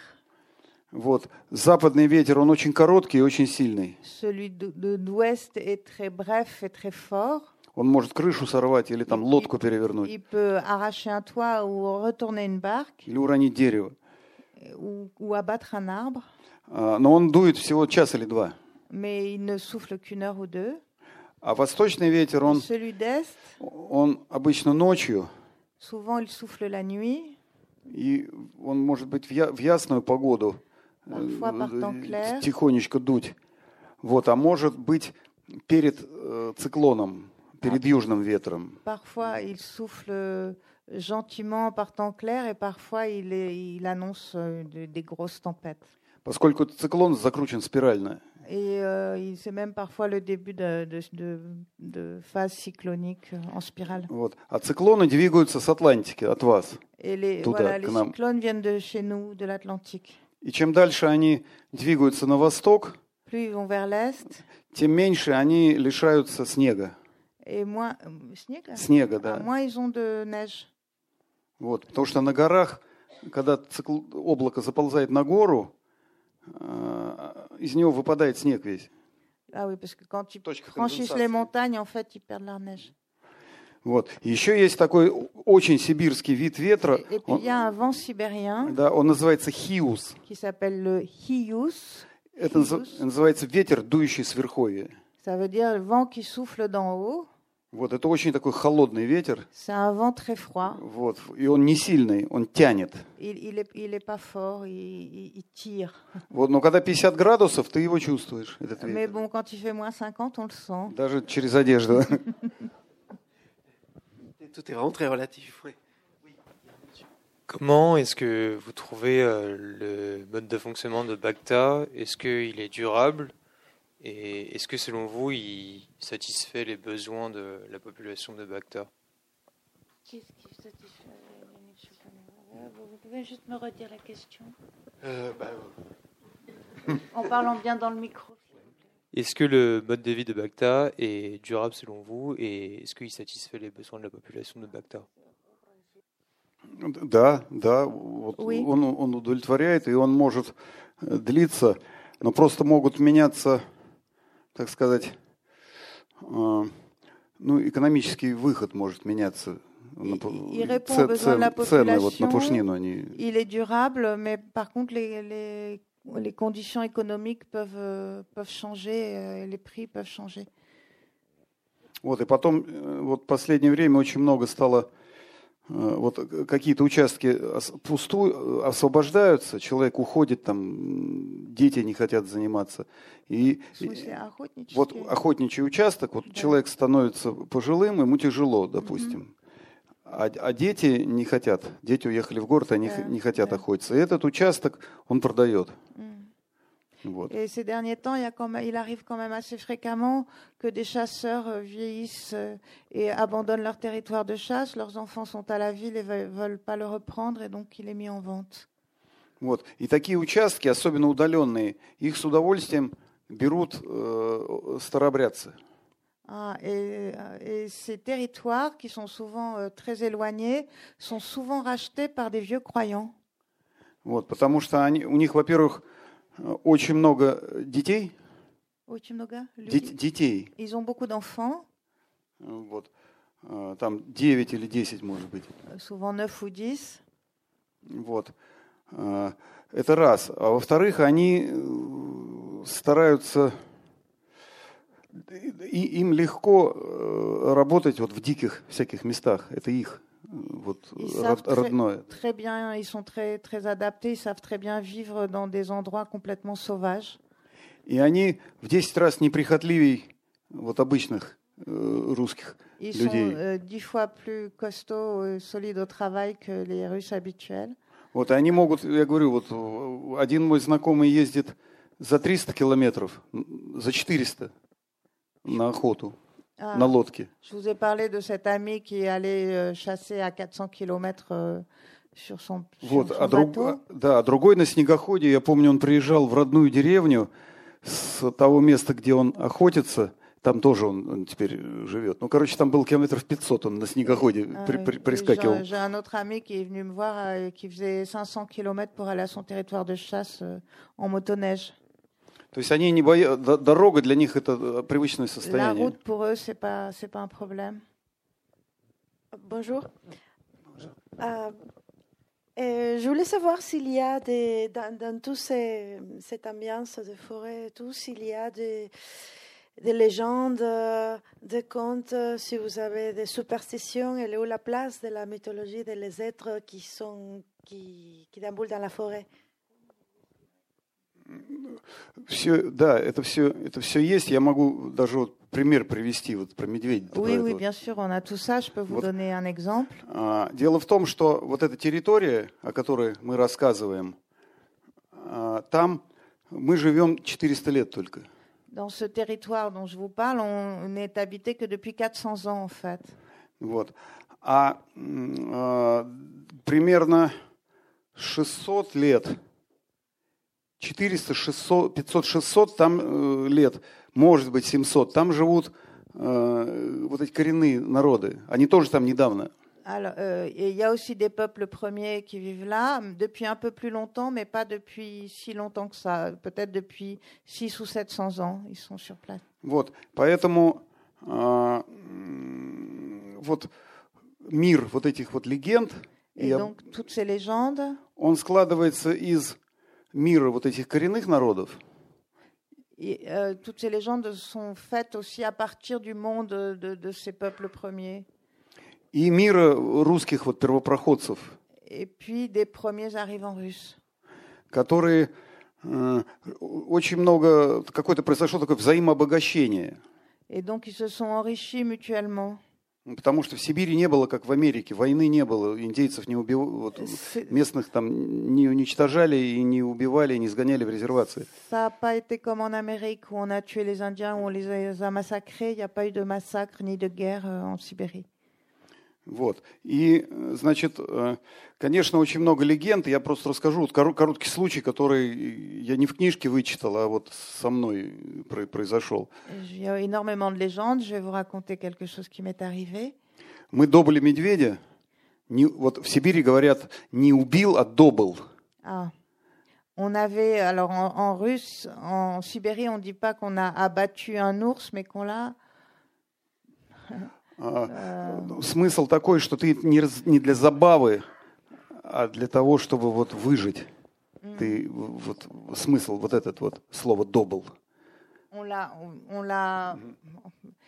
Вот. Западный ветер, он очень короткий и очень сильный. Celui de, l'ouest est très bref et très fort. Он может крышу сорвать или там лодку перевернуть, Il peut arracher un toit ou retourner une barque или уронить дерево. ou, ou abattre un arbre, А, Но он дует всего час или два. mais il ne souffle qu'une heure ou deux. А восточный ветер, он, Celui d'est, он обычно ночью, souvent il souffle la nuit, и он может быть в ясную погоду э, тихонечко дуть. Вот, а может быть перед э, циклоном, перед южным ветром. parfois il souffle gentiment par temps clair et parfois il, il annonce euh, de- des grosses tempêtes. Поскольку циклон закручен спирально. Et euh, c'est même parfois le début de, de, de- de phase cyclonique euh, en spirale. Вот. А циклоны двигаются с Атлантики, от вас. Et les, Туда, voilà, les cyclones viennent de chez nous, de l'Atlantique. И чем дальше они двигаются на восток, Plus ils vont vers l'est, тем меньше они лишаются снега. et moins, euh, снега? Снега, да. moins ils ont de neige. Вот. Потому что на горах, когда цикл- облако заползает на гору, а, из него выпадает снег весь. Ah oui, parce que quand ils Точка franchissent конденсации. les montagnes, en fait, ils perdent leur neige. Вот. Еще есть такой очень сибирский вид ветра. Он, да, он называется хиус. Это называется ветер, дующий с верховья. Вот. Это очень такой холодный ветер. Вот. И он не сильный, он тянет. Вот. Но когда 50 градусов, ты его чувствуешь, этот ветер. bon, quand il fait moins 50, on le sent. Даже через одежду. (laughs) Tout est vraiment très relatif. oui. Comment est-ce que vous trouvez euh, le mode de fonctionnement de Bacta? Est-ce qu'il est durable? Et est-ce que selon vous, il satisfait les besoins de la population de Bacta? Qu'est-ce qui satisfait les Vous pouvez juste me redire la question Euh, bah, euh, En parlant bien dans le micro. Est-ce que le mode de vie de Bacta est durable selon vous et est-ce qu'il satisfait les besoins de la population de Bacta Да, да, вот Oui. он, он удовлетворяет, и он может э, длиться, но просто могут меняться, так сказать, э, ну, экономический выход может меняться. На по- Il répond ц- aux besoins de la цен- цены вот на population. пушнину, они Il est durable, mais par contre, les, les, les conditions économiques peuvent, euh, peuvent changer, euh, les prix peuvent changer. Вот, и потом, э, вот в последнее время очень много стало, э, вот какие-то участки ос- пусту, э, освобождаются, человек уходит, там, дети не хотят заниматься. И, В смысле, охотничьи? вот охотничий участок, вот человек становится пожилым, ему тяжело, допустим. А, а дети не хотят. Дети уехали в город, они Да, не хотят охотиться. И этот участок он продает. Mm. Вот. Et ces derniers temps, il, y a quand même- il arrive quand même assez fréquemment que des chasseurs euh, vieillissent euh, et abandonnent leur territoire de chasse. Leurs enfants sont à la ville et ne veulent pas le reprendre, et donc il est mis en vente. Вот. И такие участки, особенно удаленные, их с удовольствием берут э, старообрядцы. Ah, et, euh, et ces territoires, qui sont souvent euh, très éloignés, sont souvent rachetés par des vieux croyants. Вот, потому что они, у них, во-первых, э, очень много детей, Ochimnoga, lui, дет- детей, Ils ont beaucoup d'enfants, вот, э, там 9 или 10, может быть. euh, souvent 9 ou 10. Вот. Э, Это раз. А во-вторых, они э, стараются... И им легко э, работать вот в диких всяких местах. Это их э, вот, Ils род- savent très, родное. très bien, ils sont très, très adaptés, ils savent très bien vivre dans des endroits complètement sauvages. И они в 10 раз неприхотливей вот обычных э, русских Ils людей. sont euh, dix fois plus costauds et solides au travail que les Russes habituels. Вот, и они могут, я говорю, вот э, один мой знакомый ездит за 300 километров, за 400 на охоту, Ah, на лодке. Je vous ai parlé de cet ami qui allé euh, chasser à 400 km sur son, sur Вот, son а, друг- bateau. да, а другой на снегоходе, я помню, он приезжал в родную деревню с того места, где он охотится, там тоже он, он теперь э, живет. Ну, короче, там был километров 500, он на снегоходе Ah при- при- прискакивал. J'ai j'ai un autre ami qui est venu me voir, euh, qui faisait 500 km pour aller à son territoire de chasse euh, en motoneige. То есть они не боятся, дорога для них это э, привычное La состояние. route pour eux, c'est pas c'est pas un problème. Bonjour. Euh, euh, je voulais savoir s'il y a des, dans, dans toute cette ambiance de forêt et tout, s'il y a des, des légendes, euh, des contes, euh, si vous avez des superstitions, elle est où la place de la mythologie des êtres qui sont qui, qui déambulent dans la forêt Все, да, это все, это все есть. Я могу даже вот пример привести вот про медведя. Oui, oui, вот. bien sûr, on a tout ça. Je peux vous Вот. donner un exemple. А, Дело в том, что вот эта территория, о которой мы рассказываем, а, там мы живем 400 лет только. Dans ce territoire dont je vous parle, on n'est habité que depuis 400 ans en fait. Вот. А, а, примерно 600 лет, 400, 600, 500, 600 там э, lет, может быть 700, там живут э, вот эти коренные народы. Они тоже там недавно. Alors, euh, et il y a aussi des peuples premiers qui vivent là depuis un peu plus longtemps, mais pas depuis si longtemps que ça. Peut-être depuis 6 ou 700 ans, ils sont sur place. Вот, поэтому а, м, вот мир вот этих вот легенд, Et об- donc, toutes ces légendes, он складывается из мира вот этих коренных народов, et, euh, toutes ces légendes sont faites aussi à partir du monde de, de ces peuples premiers, и мира русских вот первопроходцев, et puis des premiers arrivants russes. которые э, очень много, какое-то произошло такое взаимообогащение. Et donc, ils se sont enrichis mutuellement. Потому что в Сибири не было, как в Америке, войны не было, индейцев не убивали, вот, местных там не уничтожали и не убивали, и не сгоняли в резервации. Ça n'a pas été comme en Amérique où on a tué les Indiens, où on les a, les a massacrés. Il n'y a pas eu de massacre ni de guerre euh, en Sibérie. Вот. И, э, значит, э, конечно, очень много легенд. Я просто расскажу короткий случай, который я не в книжке вычитал, а вот со мной произошел. Il y a énormément de légendes. Je vais vous raconter quelque chose qui m'est arrivé. Мы добыли медведя. Не, вот в Сибири говорят, не убил, а добыл. Ah. On avait, alors en, en russe, en Sibérie, on ne dit pas qu'on a abattu un ours, mais qu'on l'a А, смысл такой, что ты не, не для забавы, а для того, чтобы вот выжить. Ты вот смысл вот этот вот слово добыл. On l'a, on, l'a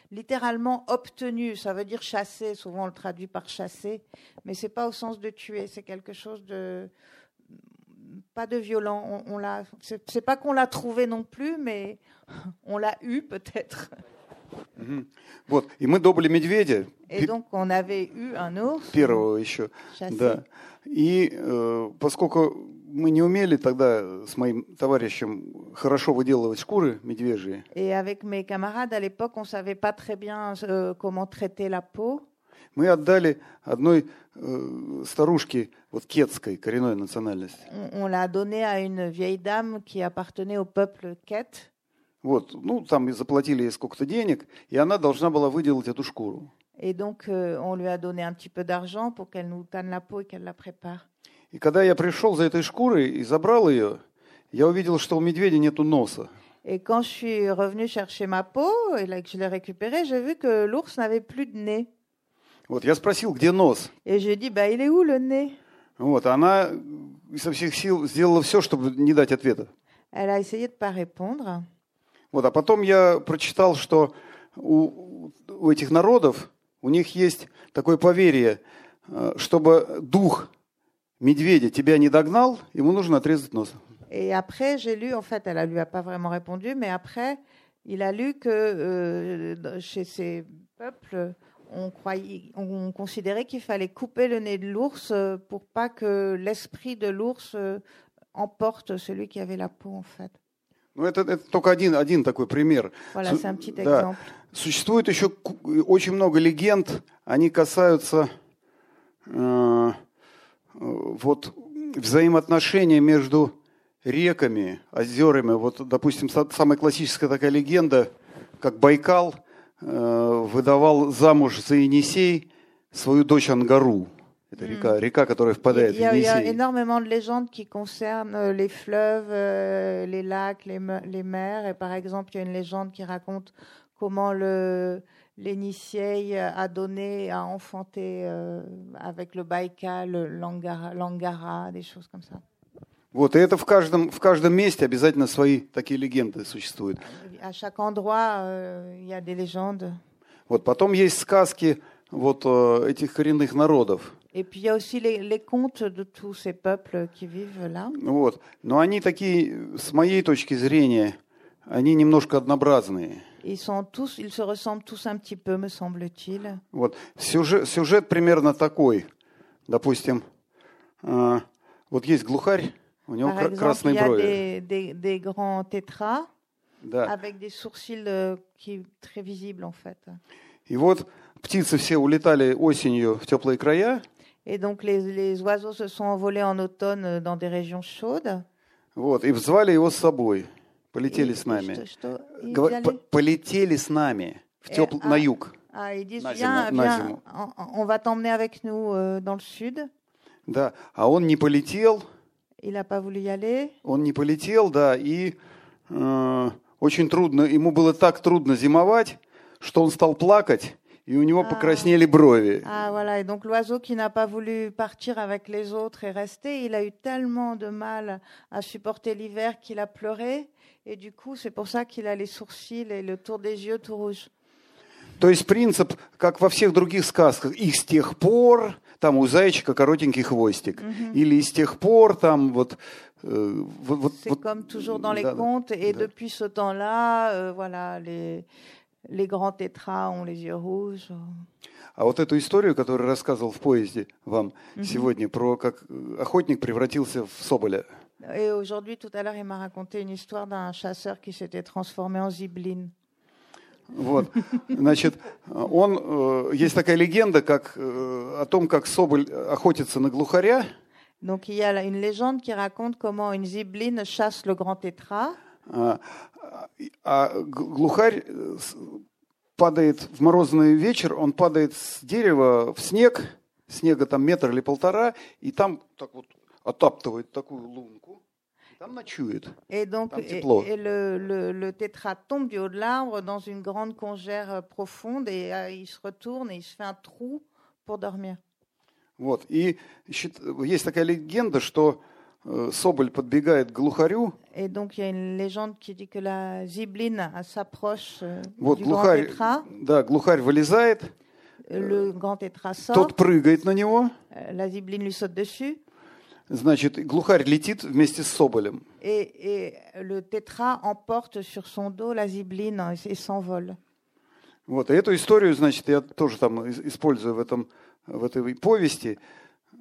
littéralement obtenu. Ça veut dire chasser. Souvent on le traduit par chasser, mais c'est pas au sens de tuer. C'est quelque chose de pas de violent. On, on l'a. C'est, c'est pas qu'on l'a trouvé non plus, mais (laughs) on l'a eu peut-être. Вот, и мы добыли медведя. Donc on avait eu un ours. Первого еще. Да. И э, поскольку мы не умели тогда с моим товарищем хорошо выделывать шкуры медвежьи. Et avec mes camarades à l'époque, on savait pas très bien euh, comment traiter la peau. Мы отдали одной э, старушке, вот кетской, коренной национальности. On, l'a donné à une vieille dame qui appartenait au peuple Ket. Вот, ну, там заплатили ей сколько-то денег, и она должна была выделать эту шкуру. Et donc, euh, on lui a donné un petit peu d'argent pour qu'elle nous tanne la peau et qu'elle la prépare. И когда я пришел за этой шкурой и забрал ее, я увидел, что у медведя нету носа. Et quand je suis revenu chercher ma peau et là que je l'ai récupérée, j'ai vu que l'ours n'avait plus de nez. Вот, я спросил, где нос? Et j'ai dit, bah, il est où le nez? Вот, она со всех сил сделала все, чтобы не дать ответа. Elle a essayé de pas répondre. Вот, а потом я прочитал, что у, у этих народов, у них есть такое поверье, э, чтобы дух медведя тебя не догнал, ему нужно отрезать нос. Et après, j'ai lu, en fait, elle ne lui a pas vraiment répondu, mais après, il a lu que euh, chez ces peuples, on, croyait, on considérait qu'il fallait couper le nez de l'ours euh, pour pas que l'esprit de l'ours euh, emporte celui qui avait la peau, en fait. Ну, это, это только один, один такой пример. Voilà, Су- да. Существует еще очень много легенд, они касаются э, вот взаимоотношения между реками, озерами. Вот, допустим, самая классическая такая легенда, как Байкал э, выдавал замуж за Енисей свою дочь Ангару. Это река, река, которая впадает il y a, в Енисей. Il y a énormément de légendes qui concernent euh, les fleuves, euh, les lacs, les, les mers. Et par exemple, il y a une légende qui raconte comment le l'Énisei a donné, a enfanté euh, avec le Baïkal, l'Angara, l'Angara, des choses comme ça. Вот, и это в каждом, в каждом месте обязательно свои такие легенды существуют. À chaque endroit, euh, il y a des légendes. Вот, потом есть сказки вот э, этих коренных народов. Et puis il y a aussi les, les contes de tous ces peuples qui vivent là. Вот. Но они такие, с моей точки зрения, они немножко однообразные. Ils, sont tous, ils se ressemblent tous un petit peu, me semble-t-il. Вот. Сюжет, сюжет примерно такой. Допустим, э, вот есть глухарь, у него Par exemple, красные il y a брови. des, des, des grands tétras Да. avec des sourcils euh, qui très visibles en fait. И вот птицы все улетали осенью в теплые края. Et donc les, les oiseaux se sont envolés en automne dans des régions chaudes. Вот, и звали его с собой. Полетели с нами. п- Полетели с нами в Э, тепл- а- на юг. Ah, ils disent На viens, viens, on va t'emmener avec nous euh, dans le sud. Да. А он не полетел, Il n'a pas voulu y aller. он не полетел, да, и э, очень трудно, ему было так трудно зимовать, что он стал плакать, и у него покраснели брови. Ah voilà, et donc l'oiseau qui n'a pas voulu partir avec les autres et rester, il a eu tellement de mal à supporter l'hiver qu'il a pleuré. Et du coup, c'est pour ça qu'il a les sourcils et le tour des yeux tout rouge. То есть принцип, как во всех других сказках, и с тех пор там у зайчика коротенький хвостик, Мгм. или с тех пор там вот... э, вот, вот- C'est вот- comme toujours dans les да, да. contes. Et depuis ce temps-là, euh, voilà, les, les grands tétras ont les yeux rouges. А вот эту историю, которую рассказывал в поезде вам Мгм. сегодня, про как э, охотник превратился в соболя. Et aujourd'hui, tout à l'heure, il m'a raconté une histoire d'un chasseur qui s'était transformé en zibeline. Вот. Значит, он, э, есть такая легенда, как э, о том, как Соболь охотится на глухаря. Donc il y a une légende qui raconte comment une zibline chasse le grand tétra. А, а глухарь э, падает в морозный вечер, он падает с дерева в снег, снега там метр или полтора, и там так вот оттаптывает такую лунку. Et donc, Там et, тепло. et le, le, le tétra tombe du haut de l'arbre dans une grande congère euh, profonde et euh, il se retourne et il se fait un trou pour dormir. Вот. И есть такая легенда, что э, Соболь подбегает к глухарю, Et donc il y a une légende qui dit que la zibline s'approche euh, вот du grand глухарь, tétra. да, глухарь вылезает, Le grand tétra sort. тот прыгает на него, euh, La zibline lui saute dessus. значит, глухарь летит вместе с Соболем. Et, et le tétra emporte sur son dos la zibline et, s'envole. Вот. И эту историю, значит, я тоже там ис- использую в, этом, в этой повести.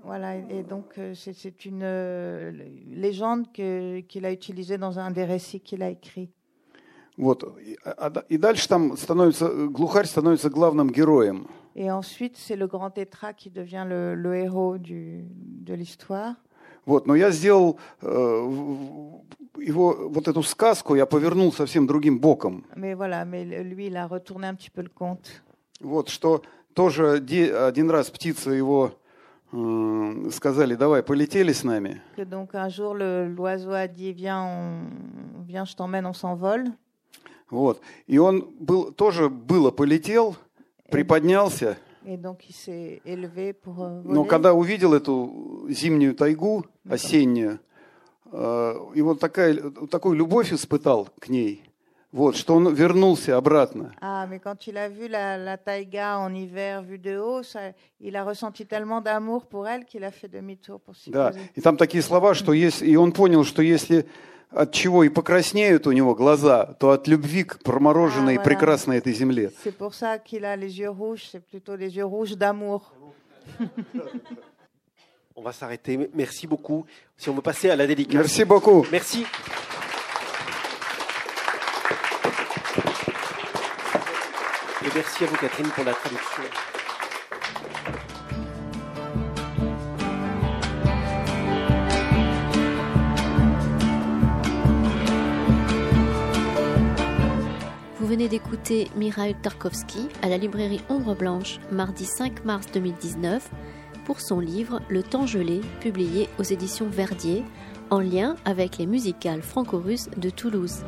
Voilà, et donc euh, c'est une euh, légende qu'il a utilisée dans un des récits qu'il a écrits. Вот. И, а- а- дальше там становится, э, глухарь становится главным героем. Et ensuite, c'est le grand tétra qui devient le, le héros du, de l'histoire. Вот. Но я сделал э, его, вот эту сказку, я повернул совсем другим боком. Mais voilà, mais lui, il a retourné un petit peu le conte. Вот, что тоже один раз птицы его э, сказали, давай, полетели с нами. Que donc un jour, le- l'oiseau a dit Viens, on, viens je t'emmène, on s'envole. Вот. И он был, тоже было полетел, приподнялся, Et donc, il s'est élevé pour euh, но когда увидел эту зимнюю тайгу, осеннюю, э, и вот такая, такую любовь испытал к ней, вот, что он вернулся обратно. Ah, mais quand il a vu la, la taïga en hiver vue de haut, ça, il a ressenti tellement d'amour pour elle qu'il a fait demi-tour pour s'y Да, poser. и там такие слова, что если, и он понял, что если от чего и покраснеют у него глаза, то от любви к промороженной и А, voilà. прекрасной этой земле. C'est pour ça qu'il a les yeux rouges, c'est plutôt des yeux rouges d'amour. On va s'arrêter. Merci beaucoup. Si on veut passer à la dédicace. Merci beaucoup. Merci. Merci à vous, Catherine, pour la traduction. Vous venez d'écouter Mikhail Tarkovsky à la librairie Ombre Blanche, mardi 5 mars 2019, pour son livre Le temps gelé, publié aux éditions Verdier, en lien avec les musicales franco-russes de Toulouse.